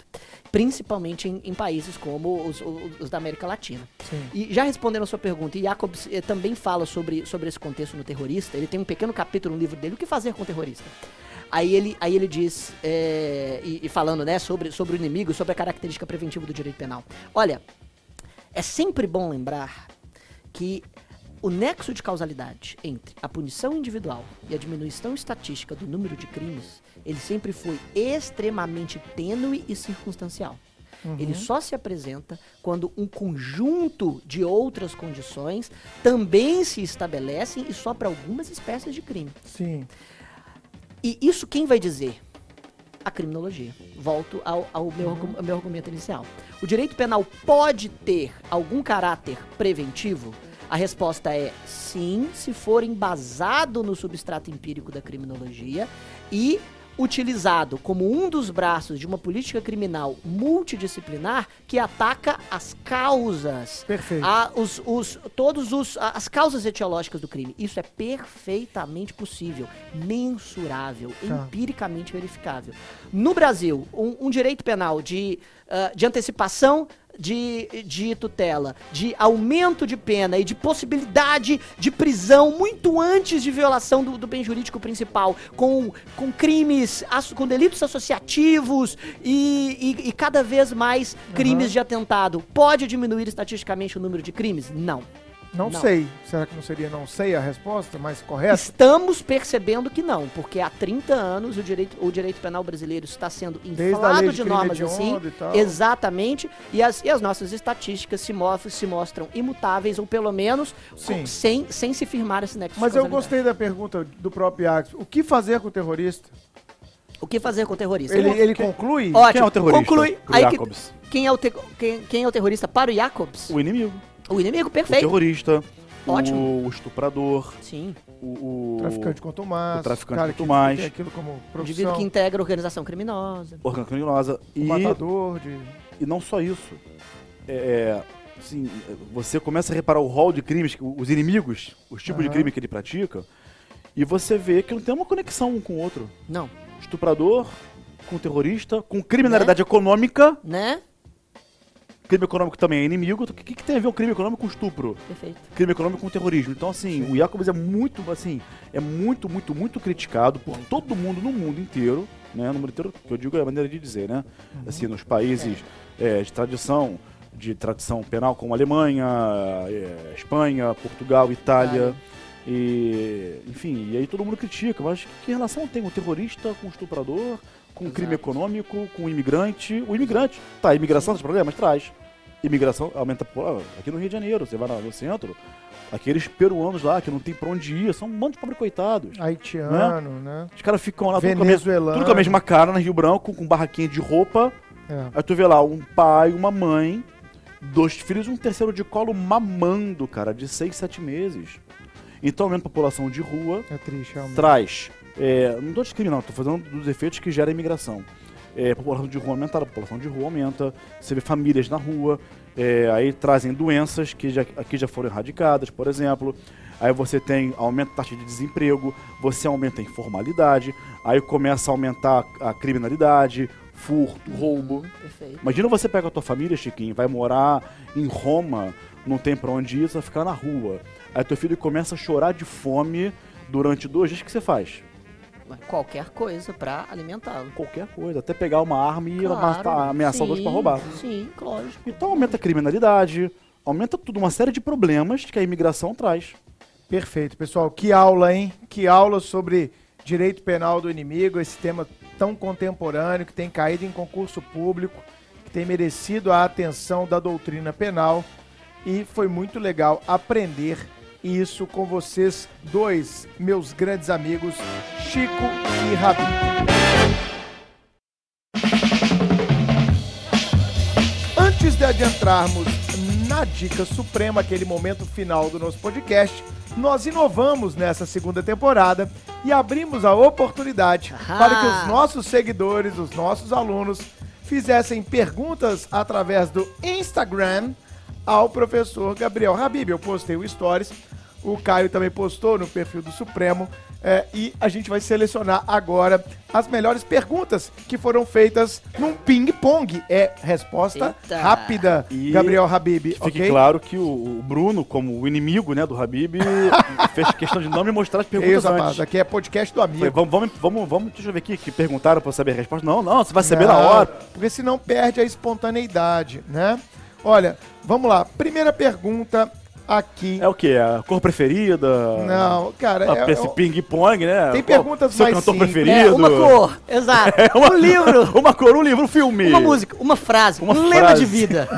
Principalmente em, em países como os, os- os da América Latina. Sim. E já respondendo a sua pergunta, e Jacobs eh, também fala sobre, sobre esse contexto no terrorista. Ele tem um pequeno capítulo no livro dele, O que fazer com o terrorista. Aí ele, aí ele diz, eh, e, e falando né, sobre, sobre o inimigo, sobre a característica preventiva do direito penal. Olha, é sempre bom lembrar que o nexo de causalidade entre a punição individual e a diminuição estatística do número de crimes, ele sempre foi extremamente tênue e circunstancial. Ele só se apresenta quando um conjunto de outras condições também se estabelecem e só para algumas espécies de crime. Sim. E isso quem vai dizer? A criminologia. Volto ao, ao meu, ao meu argumento inicial. O direito penal pode ter algum caráter preventivo? A resposta é sim, se for embasado no substrato empírico da criminologia e utilizado como um dos braços de uma política criminal multidisciplinar que ataca as causas Perfeito. a- os, os, todos os, a- as causas etiológicas do crime. Isso é perfeitamente possível, mensurável, Tá. empiricamente verificável. No Brasil, um, um direito penal de, ah, de antecipação de, de tutela, de aumento de pena e de possibilidade de prisão muito antes de violação do, do bem jurídico principal, com, com crimes, com delitos associativos e, e- e cada vez mais crimes de atentado. Pode diminuir estatisticamente o número de crimes? Não. Não, Não. sei. Será que não seria não sei a resposta mais correta? Estamos percebendo que não, porque há 30 anos o direito, o direito penal brasileiro está sendo inflado de de normas hediondo assim. e tal. Exatamente. E as, e as nossas estatísticas se, mostram, se mostram imutáveis, ou pelo menos com- sem, sem se firmar esse nexo de Mas eu gostei da pergunta do próprio Iax. O que fazer com o terrorista? O que fazer com o terrorista? Ele, ele conclui? Ótimo. Quem é o terrorista? Conclui. Aí que- quem, é o te- quem, quem é o terrorista para o Jacobs? O inimigo. O inimigo, O perfeito. terrorista. Ótimo. O estuprador. Sim. O, o Traficante quanto mais. o traficante cara quanto que mais. tem aquilo como O indivíduo profissão. que integra a organização criminosa. Organização criminosa. O E, matador de... e não só isso. É, assim, você começa a reparar o rol de crimes, os inimigos, os tipos de Aham. crime que ele pratica, e você vê que não tem uma conexão um com o outro. Não, Estuprador com terrorista, com criminalidade econômica, né? Crime econômico também é inimigo. O que, que tem a ver o crime econômico com estupro? Perfeito. crime econômico com terrorismo. Então, assim, o Jacobs é muito, assim, é muito, muito, muito criticado por todo mundo no mundo inteiro, né? No mundo inteiro, que eu digo é a maneira de dizer, né? Assim, nos países é, de tradição, de tradição penal como Alemanha, é, Espanha, Portugal, Itália. E, enfim, e aí todo mundo critica, mas que relação tem o terrorista com o estuprador, com o crime Exato. econômico, com o imigrante? O imigrante, tá, imigração traz problemas? Traz. Imigração aumenta, pô, aqui no Rio de Janeiro, você vai no centro, aqueles peruanos lá que não tem pra onde ir, são um monte de pobre coitados. Haitiano, né? Os caras ficam lá tudo com, a mesma, Venezuelano. tudo com a mesma cara na Rio Branco, com barraquinha de roupa. É. Aí tu vê lá um pai, uma mãe, dois filhos e um terceiro de colo mamando, cara, de seis, sete meses. Então aumenta a população de rua, É triste, realmente. traz. É, não tô discriminando, tô falando dos efeitos que gera a imigração. É, a população de rua aumenta, a população de rua aumenta, você vê famílias na rua, é, aí trazem doenças que já, aqui já foram erradicadas, por exemplo. Aí você tem aumento da taxa de desemprego, você aumenta a informalidade, aí começa a aumentar a criminalidade, furto, roubo. Perfeito. Imagina você pega a tua família, Chiquinho, vai morar em Roma, não tem pra onde ir, você vai ficar na rua. Aí teu filho começa a chorar de fome durante dois dias, o que você faz? Mas Qualquer coisa pra alimentá-lo. Qualquer coisa, até pegar uma arma e Claro, matar- ameaçar os outros pra roubar. Sim, lógico. Então aumenta a criminalidade, aumenta tudo, uma série de problemas que a imigração traz. Perfeito, pessoal. Que aula, hein? Que aula sobre direito penal do inimigo, esse tema tão contemporâneo que tem caído em concurso público, que tem merecido a atenção da doutrina penal e foi muito legal aprender isso com vocês dois, meus grandes amigos, Chico e Rabi. Antes de adentrarmos na dica suprema, aquele momento final do nosso podcast, nós inovamos nessa segunda temporada e abrimos a oportunidade Ah. para que os nossos seguidores, os nossos alunos, fizessem perguntas através do Instagram ao professor Gabriel Habib. Eu postei o Stories, o Caio também postou no perfil do Supremo. é, e a gente vai selecionar agora as melhores perguntas que foram feitas num ping-pong. É resposta Eita. rápida, E Gabriel Habib, Que fique ok? claro que o, o Bruno, como o inimigo né, do Habib, fez questão de não me mostrar as perguntas Isso, rapaz, antes. aqui é podcast do amigo. vamos, vamos, vamos, vamos, deixa eu ver aqui, que perguntaram pra eu saber a resposta. Não, não, você vai saber na Não, hora. Porque senão perde a espontaneidade, né? Olha, vamos lá. Primeira pergunta aqui. É o quê? A cor preferida? Não, cara, Ah, é, esse é- ping-pong, né? Tem Qual- perguntas seu mais cantor simples. preferido? É, uma cor, exato. uma- Um livro, Uma cor, um livro, um filme. uma música, uma frase, Uma um lema frase. de vida.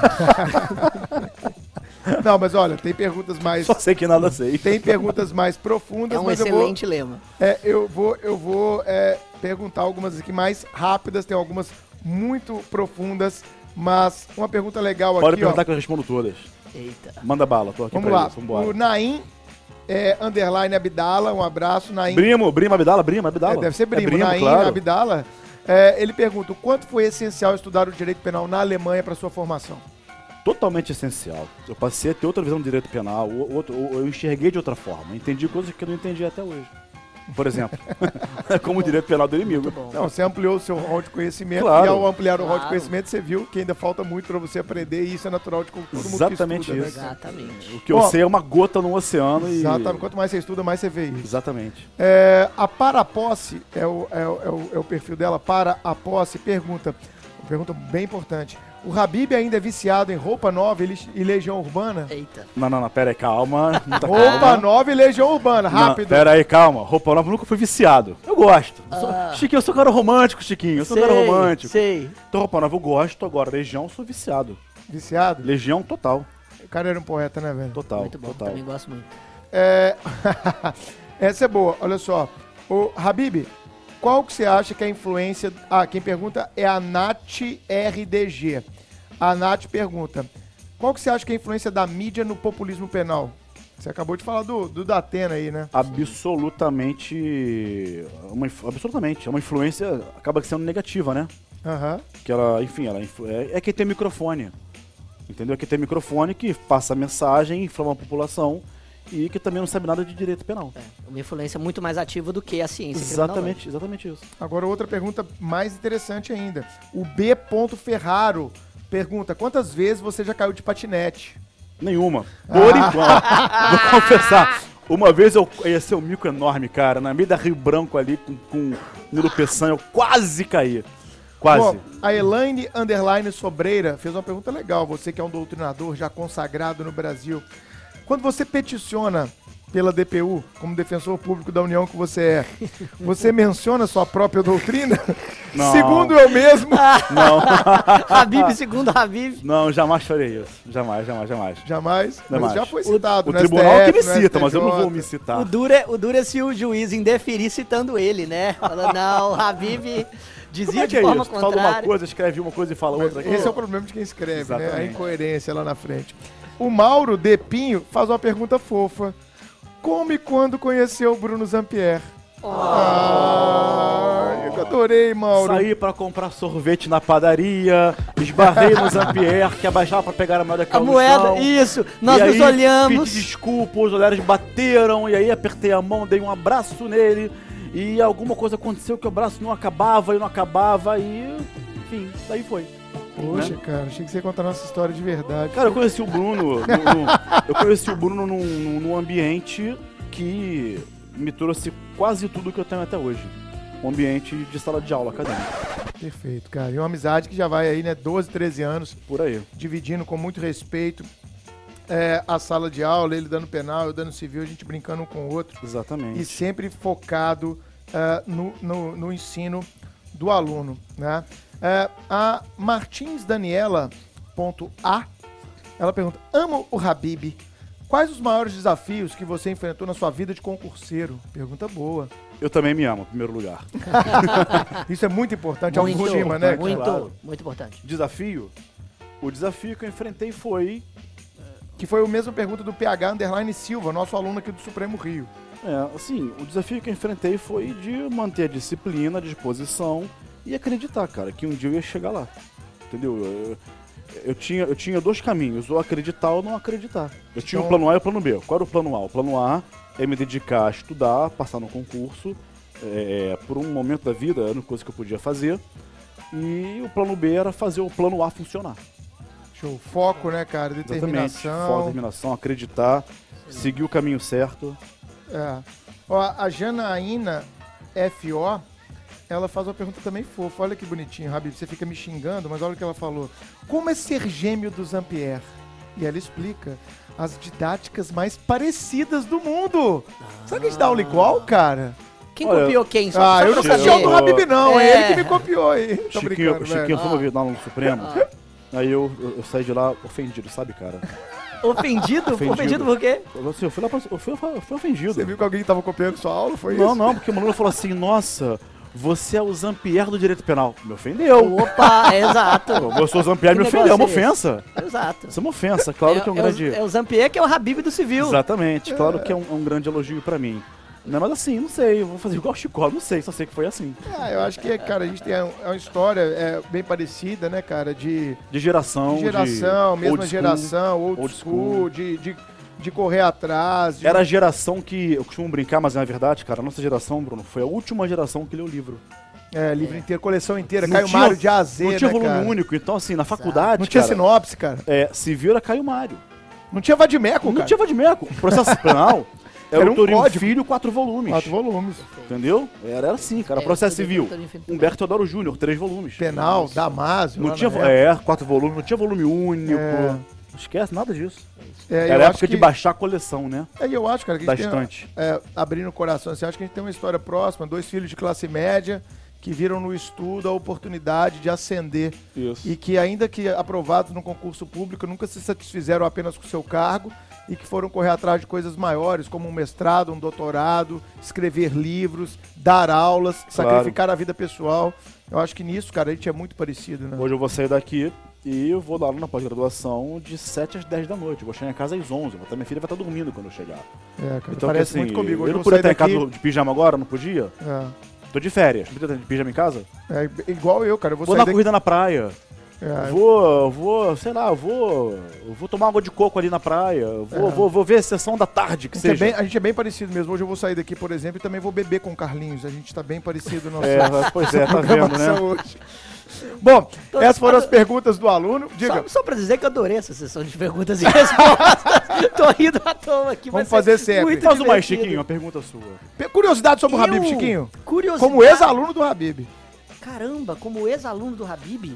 Não, mas olha, tem perguntas mais. Só sei que nada sei. Tem perguntas mais profundas, É um mas eu vou, excelente lema. é, eu vou, eu vou é, perguntar algumas aqui mais rápidas, tem algumas muito profundas, mas uma pergunta legal Pode aqui, perguntar ó. que eu respondo todas. Eita. Manda bala, tô aqui Vamos pra lá. isso. Vambora. O Naim é, underline Abdala, um abraço, Naim. Brimo, Brimo, Abdala, Brimo, Abdala. É, deve ser Brimo, É Brimo, Naim claro. Abdala. É, ele pergunta: o quanto foi essencial estudar o direito penal na Alemanha para sua formação? Totalmente essencial. Eu passei a ter outra visão do direito penal, o- outro, eu enxerguei de outra forma. Entendi coisas que eu não entendi até hoje. Por exemplo, como o direito penal do inimigo. Não, você ampliou o seu rol de conhecimento Claro. e ao ampliar o rol de conhecimento, você viu que ainda falta muito para você aprender e isso é natural de todo mundo Exatamente que estuda, isso. Né? Exatamente. O que eu Bom, sei é uma gota no oceano e. Exatamente. Quanto mais você estuda, mais você vê isso. Exatamente. É, a Para a Posse, é o, é, o, é o- é o perfil dela, Para a Posse, pergunta, uma pergunta bem importante. O Habib ainda é viciado em roupa nova e legião urbana? Eita. Não, não, não, pera aí, calma. Muita Roupa calma. nova e legião urbana, Não, rápido. pera aí, calma. Roupa nova nunca fui viciado. Eu gosto. Eu sou- Ah. Chiquinho, eu sou um cara romântico, Chiquinho. Eu sou um cara Sei, romântico. Sei. Então, roupa nova eu gosto. Agora, Legião, eu sou viciado. Viciado? Legião total. O cara era um poeta, né, velho? Total. Muito bom, total. também gosto muito. É... Essa é boa, olha só. O Habib, qual que você acha que é a influência... Ah, quem pergunta é a Nath RDG. A Nath pergunta, qual que você acha que é a influência da mídia no populismo penal? Você acabou de falar do, do Datena aí, né? Absolutamente. Uma, absolutamente. É uma influência. Acaba sendo negativa, né? Aham. Que ela, enfim, ela é, é quem tem microfone. Entendeu? Aqui tem microfone que passa mensagem, inflama a população e que também não sabe nada de direito penal. É, uma influência muito mais ativa do que a ciência. Exatamente, exatamente isso. Agora, outra pergunta mais interessante ainda. O B. Ferraro pergunta: quantas vezes você já caiu de patinete? Nenhuma. Por enquanto. Vou confessar. Uma vez eu ia ser um mico enorme, cara, na meio da Rio Branco ali, com, com Nilo Peçanha, eu quase caí. Quase. Bom, a Elaine Underline Sobreira fez uma pergunta legal. Você que é um doutrinador já consagrado no Brasil. Quando você peticiona pela DPU, como defensor público da União que você é, você menciona sua própria doutrina? Não. Segundo eu mesmo. Não, Habib, segundo Habib. não, jamais farei isso. Jamais, jamais, jamais. Jamais. Mas Jamais. já foi citado O no tribunal STF, que me cita, mas eu não vou me citar. O duro, é, o duro é se o juiz indeferir citando ele, né? Falando, não, o Habib dizia Como é de que é forma isso? Fala uma coisa, escreve uma coisa e fala outra. Esse é o problema de quem escreve, né? A Exatamente. incoerência lá na frente. O Mauro Depinho faz uma pergunta fofa. Como e quando conheceu o Bruno Zampier? Ai, eu adorei, Mauro. Saí pra comprar sorvete na padaria, esbarrei no Zampier, que abaixava pra pegar a moeda que A no moeda, chão. isso. Nós E nos aí, olhamos. Pedi desculpa, os olhares bateram, e aí apertei a mão, dei um abraço nele, e alguma coisa aconteceu que o braço não acabava e não acabava, e enfim, daí foi. Poxa, né? cara, achei que você ia contar nossa história de verdade. Cara, eu conheci o Bruno. no- no- eu conheci o Bruno num, num- ambiente que me trouxe quase tudo que eu tenho até hoje. Um ambiente de sala de aula acadêmica. Perfeito, cara. E uma amizade que já vai aí, né, 12, 13 anos, Por aí. dividindo com muito respeito é, a sala de aula, ele dando penal, eu dando civil, a gente brincando um com o outro. Exatamente. e sempre focado ah, no, no, no ensino do aluno. Né? Eh, a Martins Daniela ponto A, ela pergunta: Amo o Habib. Quais os maiores desafios que você enfrentou na sua vida de concurseiro? Pergunta boa. Eu também me amo, em primeiro lugar. Isso é muito importante, Muito, autoestima, né? muito, Claro. muito importante. Desafio? O desafio que eu enfrentei foi. Que foi a mesma pergunta do PH Underline Silva, nosso aluno aqui do Supremo Rio. É, assim, o desafio que eu enfrentei foi de manter a disciplina, a disposição e acreditar, cara, que um dia eu ia chegar lá. Entendeu? Eu, eu tinha, eu tinha dois caminhos, ou acreditar ou não acreditar. Eu tinha o Então- plano A e o plano B. Qual era o plano A? O plano A é me dedicar a estudar, passar no concurso. é, por um momento da vida, era uma coisa que eu podia fazer. E o plano B era fazer o plano A funcionar. Show. Foco, né, cara? Exatamente. Determinação. Foco, determinação, acreditar, seguir o caminho certo. É. Ó, a Janaína FO, ela faz uma pergunta também fofa. Olha que bonitinho, Habib. Você fica me xingando, mas olha o que ela falou. Como é ser gêmeo do Zampier? E ela explica as didáticas mais parecidas do mundo. Será que a gente dá aula igual, cara? Quem Olha, copiou quem? Só, ah, só eu não copiei o Habib, não. É. É. ele que me copiou aí. Tô Chiquinho, brincando, Chiquinho foi uma vez lá no Supremo. Aí eu, eu, eu saí de lá ofendido, sabe, cara? Ofendido? Ofendido. Ofendido por quê? Eu, assim, eu fui lá pra, eu fui, eu fui ofendido. Você viu que alguém tava copiando sua aula? Foi Não, isso? não, porque o Manu falou assim, nossa, você é o Zampier do direito penal. Me ofendeu. Opa, exato. Eu sou o Zampier, me ofendeu, é uma é ofensa. Exato. Isso é uma ofensa, claro que é um é, grande... o, é o Zampier que é o Habib do civil. Exatamente, claro que é um, é um grande elogio pra mim. Não, mas assim, não sei, eu vou fazer igual o Chicó, não sei, só sei que foi assim. Ah, eu acho que, cara, a gente tem é uma história é, bem parecida, né, cara? De De geração, de geração, de mesma old school. geração, old, old school, school. De, de, de correr atrás. de- Era a geração que, eu costumo brincar, mas é a verdade, cara, a nossa geração, Bruno, foi a última geração que leu o livro. É, livro inteiro, coleção inteira. Não Caio tinha- Mário de A a Z, não tinha né, volume cara? único, então assim, na faculdade, Não tinha cara, sinopse, cara. é, civil era Caio Mário. Não tinha Vadimeco, Não cara. tinha Vadimeco. O processo penal era, Era o um Torinho código. Filho, quatro volumes. Quatro volumes. Entendeu? Era, era assim, cara. É, processo civil. Humberto Teodoro Júnior, três volumes. Penal, Damásio. Não tinha, é, quatro volumes, não tinha volume único. É. Não esquece nada disso. É, eu Era época de que- baixar a coleção, né? É, e eu acho, cara, que a gente tem, é, abrindo o coração, assim, acho que a gente tem uma história próxima, dois filhos de classe média que viram no estudo a oportunidade de ascender Isso. e que ainda que aprovados no concurso público nunca se satisfizeram apenas com o seu cargo e que foram correr atrás de coisas maiores, como um mestrado, um doutorado, escrever livros, dar aulas, sacrificar a vida pessoal. Eu acho que nisso, cara, a gente é muito parecido, né? Hoje eu vou sair daqui e eu vou dar aula na pós-graduação de 7 às 10 da noite. Eu vou chegar em casa às 11. Até minha filha vai estar dormindo quando eu chegar. É, cara, Então, parece assim, muito comigo. Hoje eu não podia em daqui- casa de pijama agora? Não podia? É, Tô de férias. Não podia estar de pijama em casa? é igual eu, cara. Eu vou, Vou dar daqui... corrida na praia. É. Vou, vou, sei lá, vou, vou tomar água de coco ali na praia. Vou, É. vou, vou ver a sessão da tarde, que A gente, é seja. bem, a gente é bem parecido mesmo. Hoje eu vou sair daqui, por exemplo, e também vou beber com o Carlinhos. A gente tá bem parecido no nosso É, pois é, tá vendo, né? hoje. Bom, Tô- essas foram as perguntas do aluno. Diga, Só, só pra dizer que eu adorei essa sessão de perguntas e respostas. Tô rindo à toa aqui. Vamos ser fazer sempre. muito Faz uma. Chiquinho, uma pergunta sua. pe- curiosidade sobre o Eu- Habib, Chiquinho. Curiosidade. Como ex-aluno do Habib. Caramba, como ex-aluno do Habib.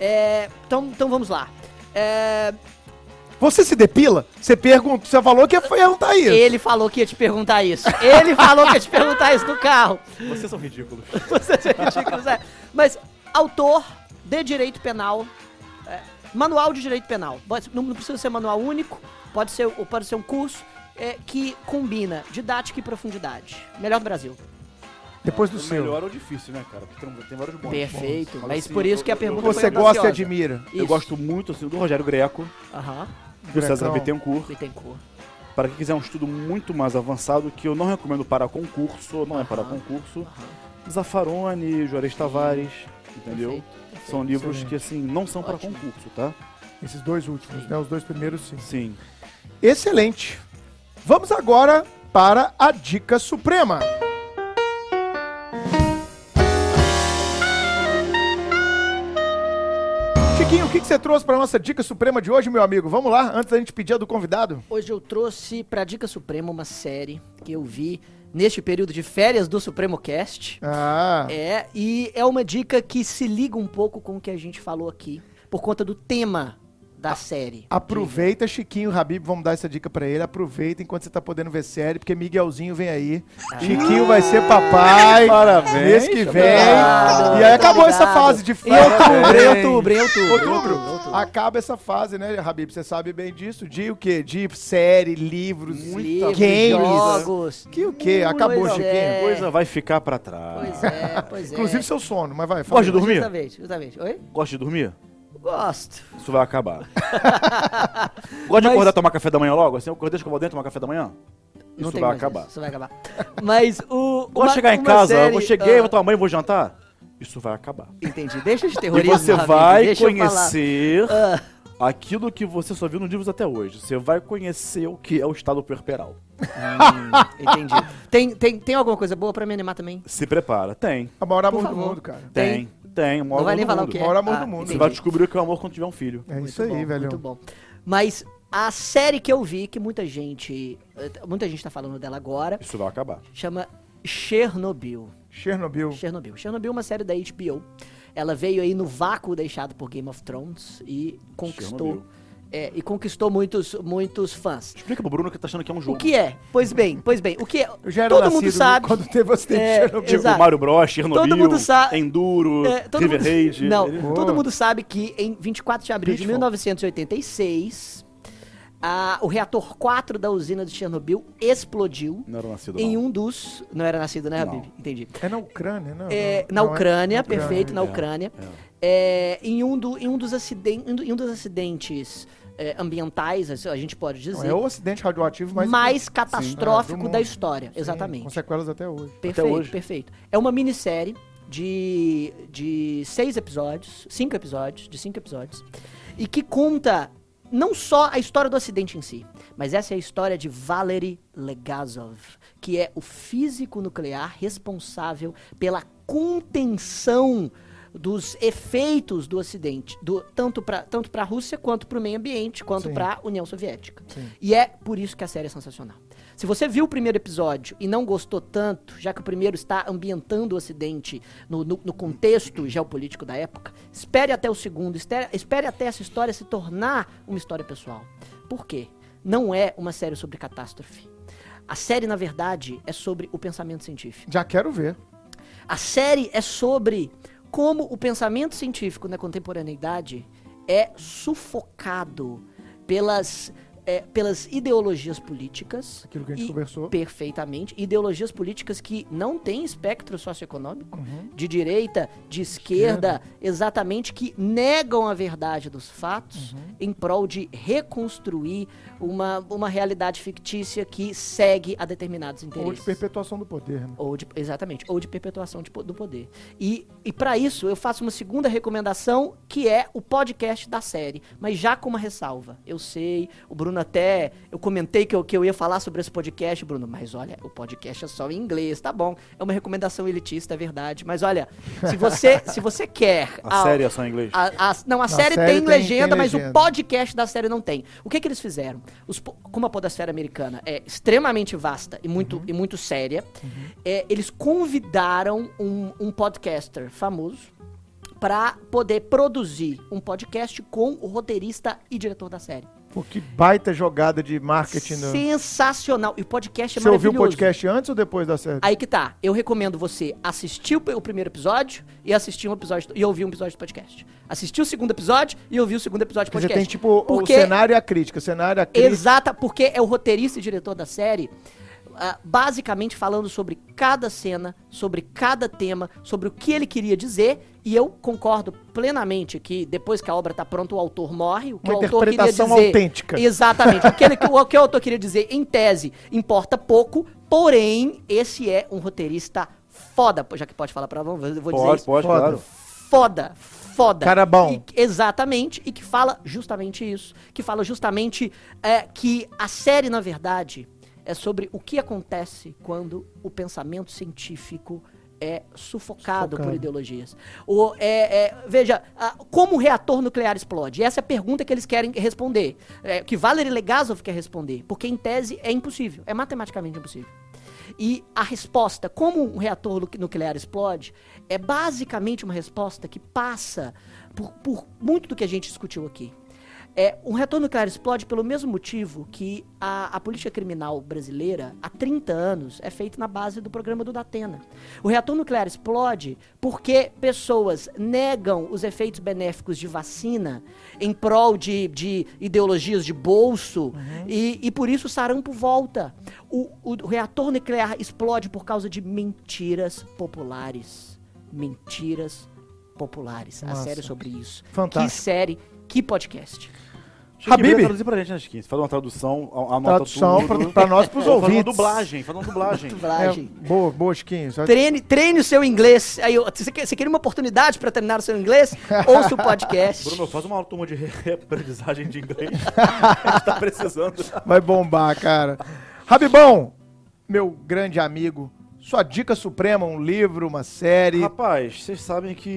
É, então, então vamos lá. É, Você se depila? Você pergunta, você falou que ia perguntar isso. ele falou que ia te perguntar isso. Ele falou que ia te perguntar isso no carro. Vocês são ridículos. Vocês são ridículos, é. Mas, autor de direito penal, é, manual de direito penal. Não, não precisa ser manual único, pode ser, ou pode ser um curso é, que combina didática e profundidade. Melhor do Brasil. Depois do o seu. melhor ou difícil, né, cara? Porque tem, tem vários bons. Perfeito. bons. Mas assim, por isso que a eu- pergunta Você foi gosta e admira. Eu Isso. gosto muito assim, do Rogério Greco, Aham. do César. Bittencourt. Bittencourt. Para quem quiser um estudo muito mais avançado, que eu não recomendo para concurso, não é para concurso. Aham. Zaffaroni, Juarez Tavares, entendeu? Perfeito, perfeito. São livros Excelente. que, assim, não são para concurso, tá? Esses dois últimos, né? Os dois primeiros, sim. Sim. Excelente. Vamos agora para a dica suprema. Chiquinho, o que, que você trouxe para nossa dica suprema de hoje, meu amigo? Vamos lá, antes da gente pedir a do convidado. Hoje eu trouxe pra Dica Suprema uma série que eu vi neste período de férias do Supremo Cast. Ah, É, e é uma dica que se liga um pouco com o que a gente falou aqui, por conta do tema da série. aproveita, Chiquinho, Habib, vamos dar essa dica para ele. Aproveita enquanto você tá podendo ver série, porque Miguelzinho vem aí. Ah. Chiquinho vai ser papai. Parabéns, Mês que vem. Obrigado, E aí acabou obrigado. essa fase de Em férias. outubro, em outubro, em outubro. Outubro. outubro. Acaba essa fase, né, Habib? Você sabe bem disso. De o quê? De série, livros, Livros, games. jogos. Que o quê? Acabou, Pois Chiquinho. é. Coisa vai ficar para trás. Pois é, pois é. Inclusive seu sono, mas vai. Gosta de dormir? Justamente, justamente. Oi? Gosta de dormir? Gosto. Isso vai acabar. Gosta de Mas- acordar e tomar café da manhã logo? Assim, eu acordei, escovar o dente, tomar café da manhã? Não Isso tem vai mais acabar. Isso, vai acabar. Mas o. Gosto de uma- chegar em uma casa, eu série, vou cheguei, ah, vou tomar banho, vou jantar? Isso vai acabar. Entendi. Deixa de E terrorismo. você vai deixa eu falar. conhecer Ah, aquilo que você só viu nos livros até hoje. Você vai conhecer o que é o estado puerperal. hum, entendi. Tem, tem, tem alguma coisa boa pra me animar também? Se prepara. Tem. A maior amor do favor. mundo, cara. Tem. Tem. O maior Não vai amor nem falar o que é. Maior amor do mundo. Você entendi. vai descobrir o que é o amor quando tiver um filho. É Muito isso aí, bom, velho. Muito bom. Mas a série que eu vi, que muita gente. Muita gente tá falando dela agora, Isso vai acabar. chama Chernobyl. Chernobyl. Chernobyl. Chernobyl é uma série da HBO. Ela veio aí no vácuo deixado por Game of Thrones e conquistou. Chernobyl. É, e conquistou muitos, muitos fãs. Explica pro Bruno que tá achando que é um O jogo. que é? Pois bem, pois bem. O que é? Eu já era Todo mundo sabe. quando teve o acidente É, de Chernobyl. Tipo Exato. Mario Bros, Chernobyl, Todo mundo Enduro, É, todo River mundo- Raid. Não, Ele- todo Oh. mundo sabe que em 24 de abril de Pitfall. 1986, a- o reator 4 da usina de Chernobyl explodiu Não era nascido, em não. um dos. Não era nascido, né, Não. Habib? Entendi. É na Ucrânia, não? É, não, na não é- Ucrânia, na perfeito, na É, Ucrânia. É, em, um do- em um dos acidentes, em um dos acidentes é, ambientais, a gente pode Não, dizer, é o acidente radioativo mais, mais Sim, catastrófico é, do da história, Sim, exatamente. Com sequelas até hoje. Perfeito, hoje. perfeito. É uma minissérie de, de seis episódios, cinco episódios, de cinco episódios, e que conta não só a história do acidente em si, mas essa é a história de Valery Legazov, que é o físico nuclear responsável pela contenção dos efeitos do acidente, do, tanto para tanto a Rússia quanto para o meio ambiente, quanto para a União Soviética. Sim. E é por isso que a série é sensacional. Se você viu o primeiro episódio e não gostou tanto, já que o primeiro está ambientando o acidente no, no- no contexto geopolítico da época, espere até o segundo, espere, espere até essa história se tornar uma história pessoal. Por quê? Não é uma série sobre catástrofe. A série, na verdade, é sobre o pensamento científico. Já quero ver. A série é sobre como o pensamento científico na contemporaneidade é sufocado pelas é, pelas ideologias políticas. Aquilo que a gente e- conversou. Perfeitamente. Ideologias políticas que não têm espectro socioeconômico, Uhum. de direita, de esquerda, exatamente, que negam a verdade dos fatos Uhum. em prol de reconstruir uma, uma realidade fictícia que segue a determinados Ou interesses. de perpetuação do poder, né? Ou de- exatamente, ou de perpetuação de do poder. E, e para isso, eu faço uma segunda recomendação, que é o podcast da série, mas já com uma ressalva. Eu sei, o Bruno até, eu comentei que eu, que eu ia falar sobre esse podcast, Bruno, mas olha, o podcast é só em inglês, tá bom. É uma recomendação elitista, é verdade. Mas olha, se você, se você quer... A série é só em inglês? A- a- não, a série, série tem, tem- legenda, tem mas legenda. o podcast da série não tem. O que que eles fizeram? Os como a podosfera americana é extremamente vasta e muito, Uhum. e muito séria, é, eles convidaram um, um podcaster famoso para poder produzir um podcast com o roteirista e diretor da série. Pô, que baita jogada de marketing. Sensacional. E o podcast é Você ouviu o podcast antes ou depois da série? Aí que tá. Eu recomendo você assistir o, primeiro episódio e assistir um episódio e ouvir um episódio do podcast. Assistir o segundo episódio e ouvir o segundo episódio do podcast. você tem tipo Porque- o cenário e a crítica. O cenário e a crítica. Exata, porque é o roteirista e diretor da série, basicamente falando sobre cada cena, sobre cada tema, sobre o que ele queria dizer. E eu concordo plenamente que depois que a obra tá pronta, o autor morre. O que Uma o autor queria interpretação dizer. autêntica. Exatamente. o, que ele- o que o autor queria dizer, em tese, importa pouco. Porém, esse é um roteirista foda. Já que pode falar pra vamos, eu vou dizer Pode, isso pode, Foda. claro. foda, foda. Cara bom. E- exatamente, e que fala justamente isso. Que fala justamente é, que a série, na verdade, é sobre o que acontece quando o pensamento científico é sufocado, Sufocado. por ideologias. O, é, é, veja, como o reator nuclear explode? Essa é a pergunta que eles querem responder. É, que Valery Legazov quer responder. Porque, em tese, é impossível. É matematicamente impossível. E a resposta, como um reator nu- nuclear explode, é basicamente uma resposta que passa por, por muito do que a gente discutiu aqui. É, um reator nuclear explode pelo mesmo motivo que a, a política criminal brasileira, há 30 anos, é feita na base do programa do Datena. O reator nuclear explode porque pessoas negam os efeitos benéficos de vacina em prol de, de ideologias de bolso e, e por isso o sarampo volta. O, o reator nuclear explode por causa de mentiras populares. Mentiras populares. A Nossa. série sobre isso. Fantástico. Que série, que podcast. Habib. traduzir pra gente, né, Chiquinho? Você faz uma tradução, a- anota Tradução tudo. pra, pra nós, pros Faz uma ouvintes. dublagem, faz uma dublagem. É, Dublagem. boa, boa, Chiquinho. Só- Treine, treine o seu inglês. Aí, você, quer, você queria uma oportunidade para treinar o seu inglês? Ouça o podcast. Bruno, faz uma turma de reaprendizagem de inglês. A gente tá precisando. Vai bombar, cara. Rabibão, meu grande amigo, sua dica suprema, um livro, uma série. Rapaz, vocês sabem que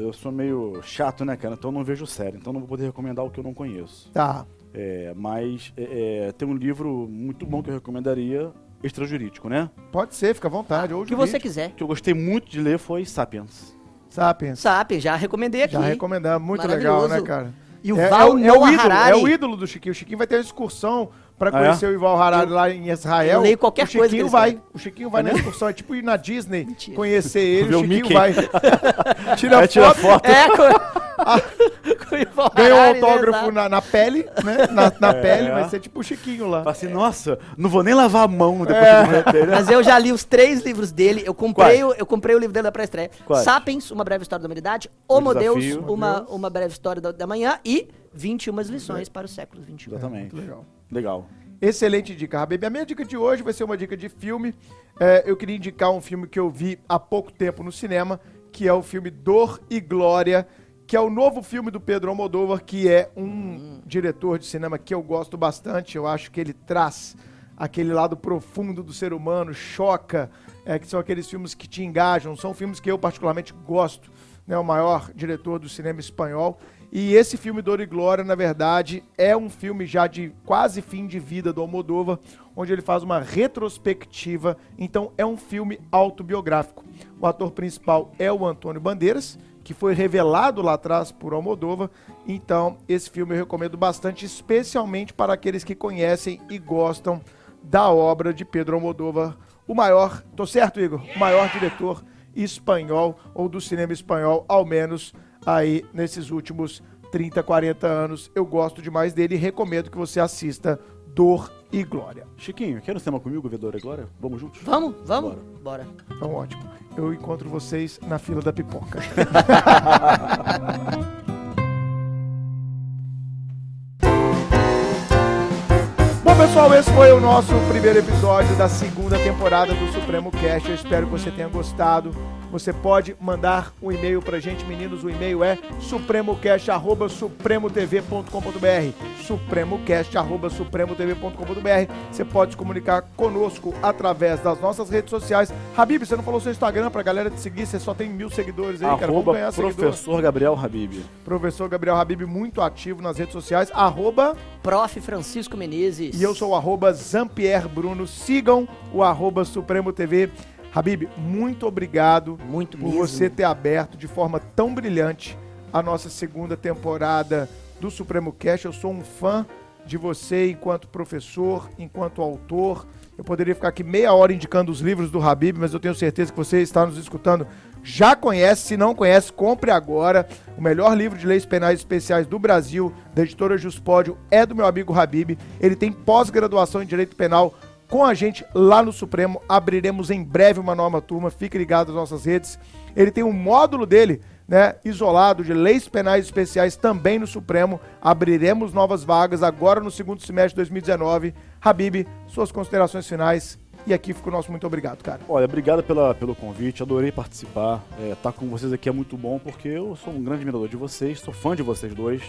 eu sou meio chato, né, cara? Então eu não vejo série. Então eu não vou poder recomendar o que eu não conheço. Tá. É, mas é, é, tem um livro muito bom que eu recomendaria, extrajurídico, né? Pode ser, fica à vontade. Ou O que você quiser. que eu gostei muito de ler foi Sapiens. Sapiens. Sabe, já recomendei aqui. Já recomendamos. Muito legal, né, cara? E o é, Val é, o- é o ídolo, é o ídolo do Chiquinho. O Chiquinho vai ter uma excursão pra Ah, é? conhecer o Ival Harari lá em Israel. eu leio qualquer o coisa Chiquinho eles vai. querem. O Chiquinho vai na excursão. É tipo ir na Disney, Mentira. conhecer ele. Ver O o Chiquinho Mickey. vai. Tira Vai tirar foto. foto. É, com, o Ivan Ganha um né, autógrafo na, na pele, né? Na, na É. pele, vai ser tipo o Chiquinho lá. Fala assim, nossa, não vou nem lavar a mão depois É. de morrer dele. Mas eu já li os três livros dele. Eu comprei, o, eu comprei o livro dele da pré-estreia. Sapiens, Uma Breve História da Humanidade. Homo O Deus, uma, uma Breve História da, da Manhã. E 21 lições para o século XXI. Exatamente. Legal. Legal. Excelente dica, Rabebe. A minha dica de hoje vai ser uma dica de filme. É, eu queria indicar um filme que eu vi há pouco tempo no cinema, que é o filme Dor e Glória, que é o novo filme do Pedro Almodóvar, que é um diretor de cinema que eu gosto bastante. Eu acho que ele traz aquele lado profundo do ser humano, choca, é, que são aqueles filmes que te engajam. São filmes que eu particularmente gosto. Né, o maior diretor do cinema espanhol. E esse filme Dor e Glória, na verdade, é um filme já de quase fim de vida do Almodóvar, onde ele faz uma retrospectiva. Então, é um filme autobiográfico. O ator principal é o Antônio Bandeiras, que foi revelado lá atrás por Almodóvar. Então, esse filme eu recomendo bastante, especialmente para aqueles que conhecem e gostam da obra de Pedro Almodóvar, o maior, tô certo, Igor? O maior diretor espanhol ou do cinema espanhol, ao menos aí nesses últimos 30, 40 anos. Eu gosto demais dele e recomendo que você assista Dor e Glória. Chiquinho, quer no cinema comigo, Vedor e Glória? Vamos juntos? Vamos, vamos? Bora. Então, ótimo. Eu encontro vocês na fila da pipoca. Bom, pessoal, esse foi o nosso primeiro episódio da segunda temporada do Supremo Cast. Eu espero que você tenha gostado. Você pode mandar um e-mail pra gente, meninos. O e-mail é supremocast.supremotv.com.br supremocast.supremotv.com.br Você pode se comunicar conosco através das nossas redes sociais. Habib, você não falou seu Instagram pra galera te seguir? Você só tem mil seguidores aí, cara. Vamos Arroba ganhar seguidor. professor Gabriel Habib. Professor Gabriel Habib, muito ativo nas redes sociais. Arroba Prof. Francisco Menezes. e eu sou o arroba Zampierre Bruno. Sigam o arroba Supremo TV. Habib, muito obrigado Muito por mesmo. você ter aberto de forma tão brilhante a nossa segunda temporada do Supremo Cast. Eu sou um fã de você enquanto professor, enquanto autor. Eu poderia ficar aqui meia hora indicando os livros do Habib, mas eu tenho certeza que você está nos escutando. Já conhece, se não conhece, compre agora. O melhor livro de leis penais especiais do Brasil, da editora Juspódio, é do meu amigo Habib. Ele tem pós-graduação em Direito Penal com a gente lá no Supremo. Abriremos em breve uma nova turma, fique ligado nas nossas redes. Ele tem um módulo dele, né, isolado de leis penais especiais também no Supremo. Abriremos novas vagas agora no segundo semestre de 2019. Habib, suas considerações finais. E aqui fica o nosso muito obrigado, cara. Olha, obrigado pela, pelo convite, adorei participar. Estar com vocês aqui é muito bom porque eu sou um grande admirador de vocês, sou fã de vocês dois.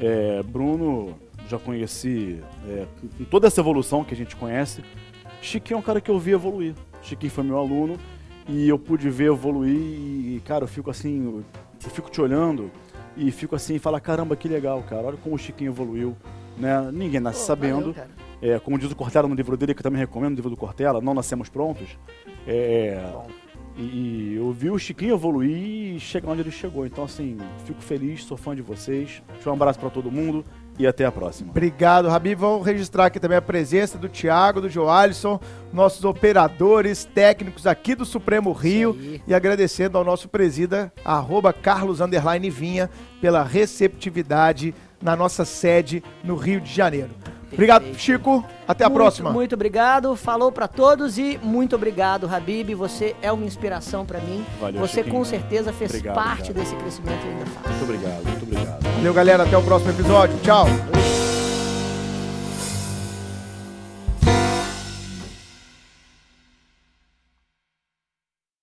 É, Bruno, já conheci é, com toda essa evolução que a gente conhece. Chiquinho é um cara que eu vi evoluir. Chiquinho foi meu aluno e eu pude ver evoluir e, cara, eu fico assim, eu fico te olhando e fico assim e falo, caramba, que legal, cara, olha como o Chiquinho evoluiu. Né? Ninguém nasce Pô, sabendo. valeu. É, como diz o Cortella no livro dele, que eu também recomendo, o livro do Cortella, Não Nascemos Prontos. É, e, e eu vi o Chiquinho evoluir e chegar onde ele chegou. Então, assim, fico feliz, sou fã de vocês. Deixa um abraço pra todo mundo e até a próxima. Obrigado, Habib. Vamos registrar aqui também a presença do Thiago, do Joalisson, nossos operadores técnicos aqui do Supremo Rio. E agradecendo ao nosso presida, arroba Carlos Underline Vinha, pela receptividade na nossa sede no Rio de Janeiro. Obrigado, Perfeito. Chico. Até a Muito, próxima. Muito obrigado. Falou pra todos e muito obrigado, Habib. Você é uma inspiração pra mim. Valeu, Você Chiquinho. com certeza fez Obrigado, parte obrigado. desse crescimento ainda faz. Muito obrigado, muito obrigado. Valeu, galera. Até o próximo episódio. Tchau. Valeu.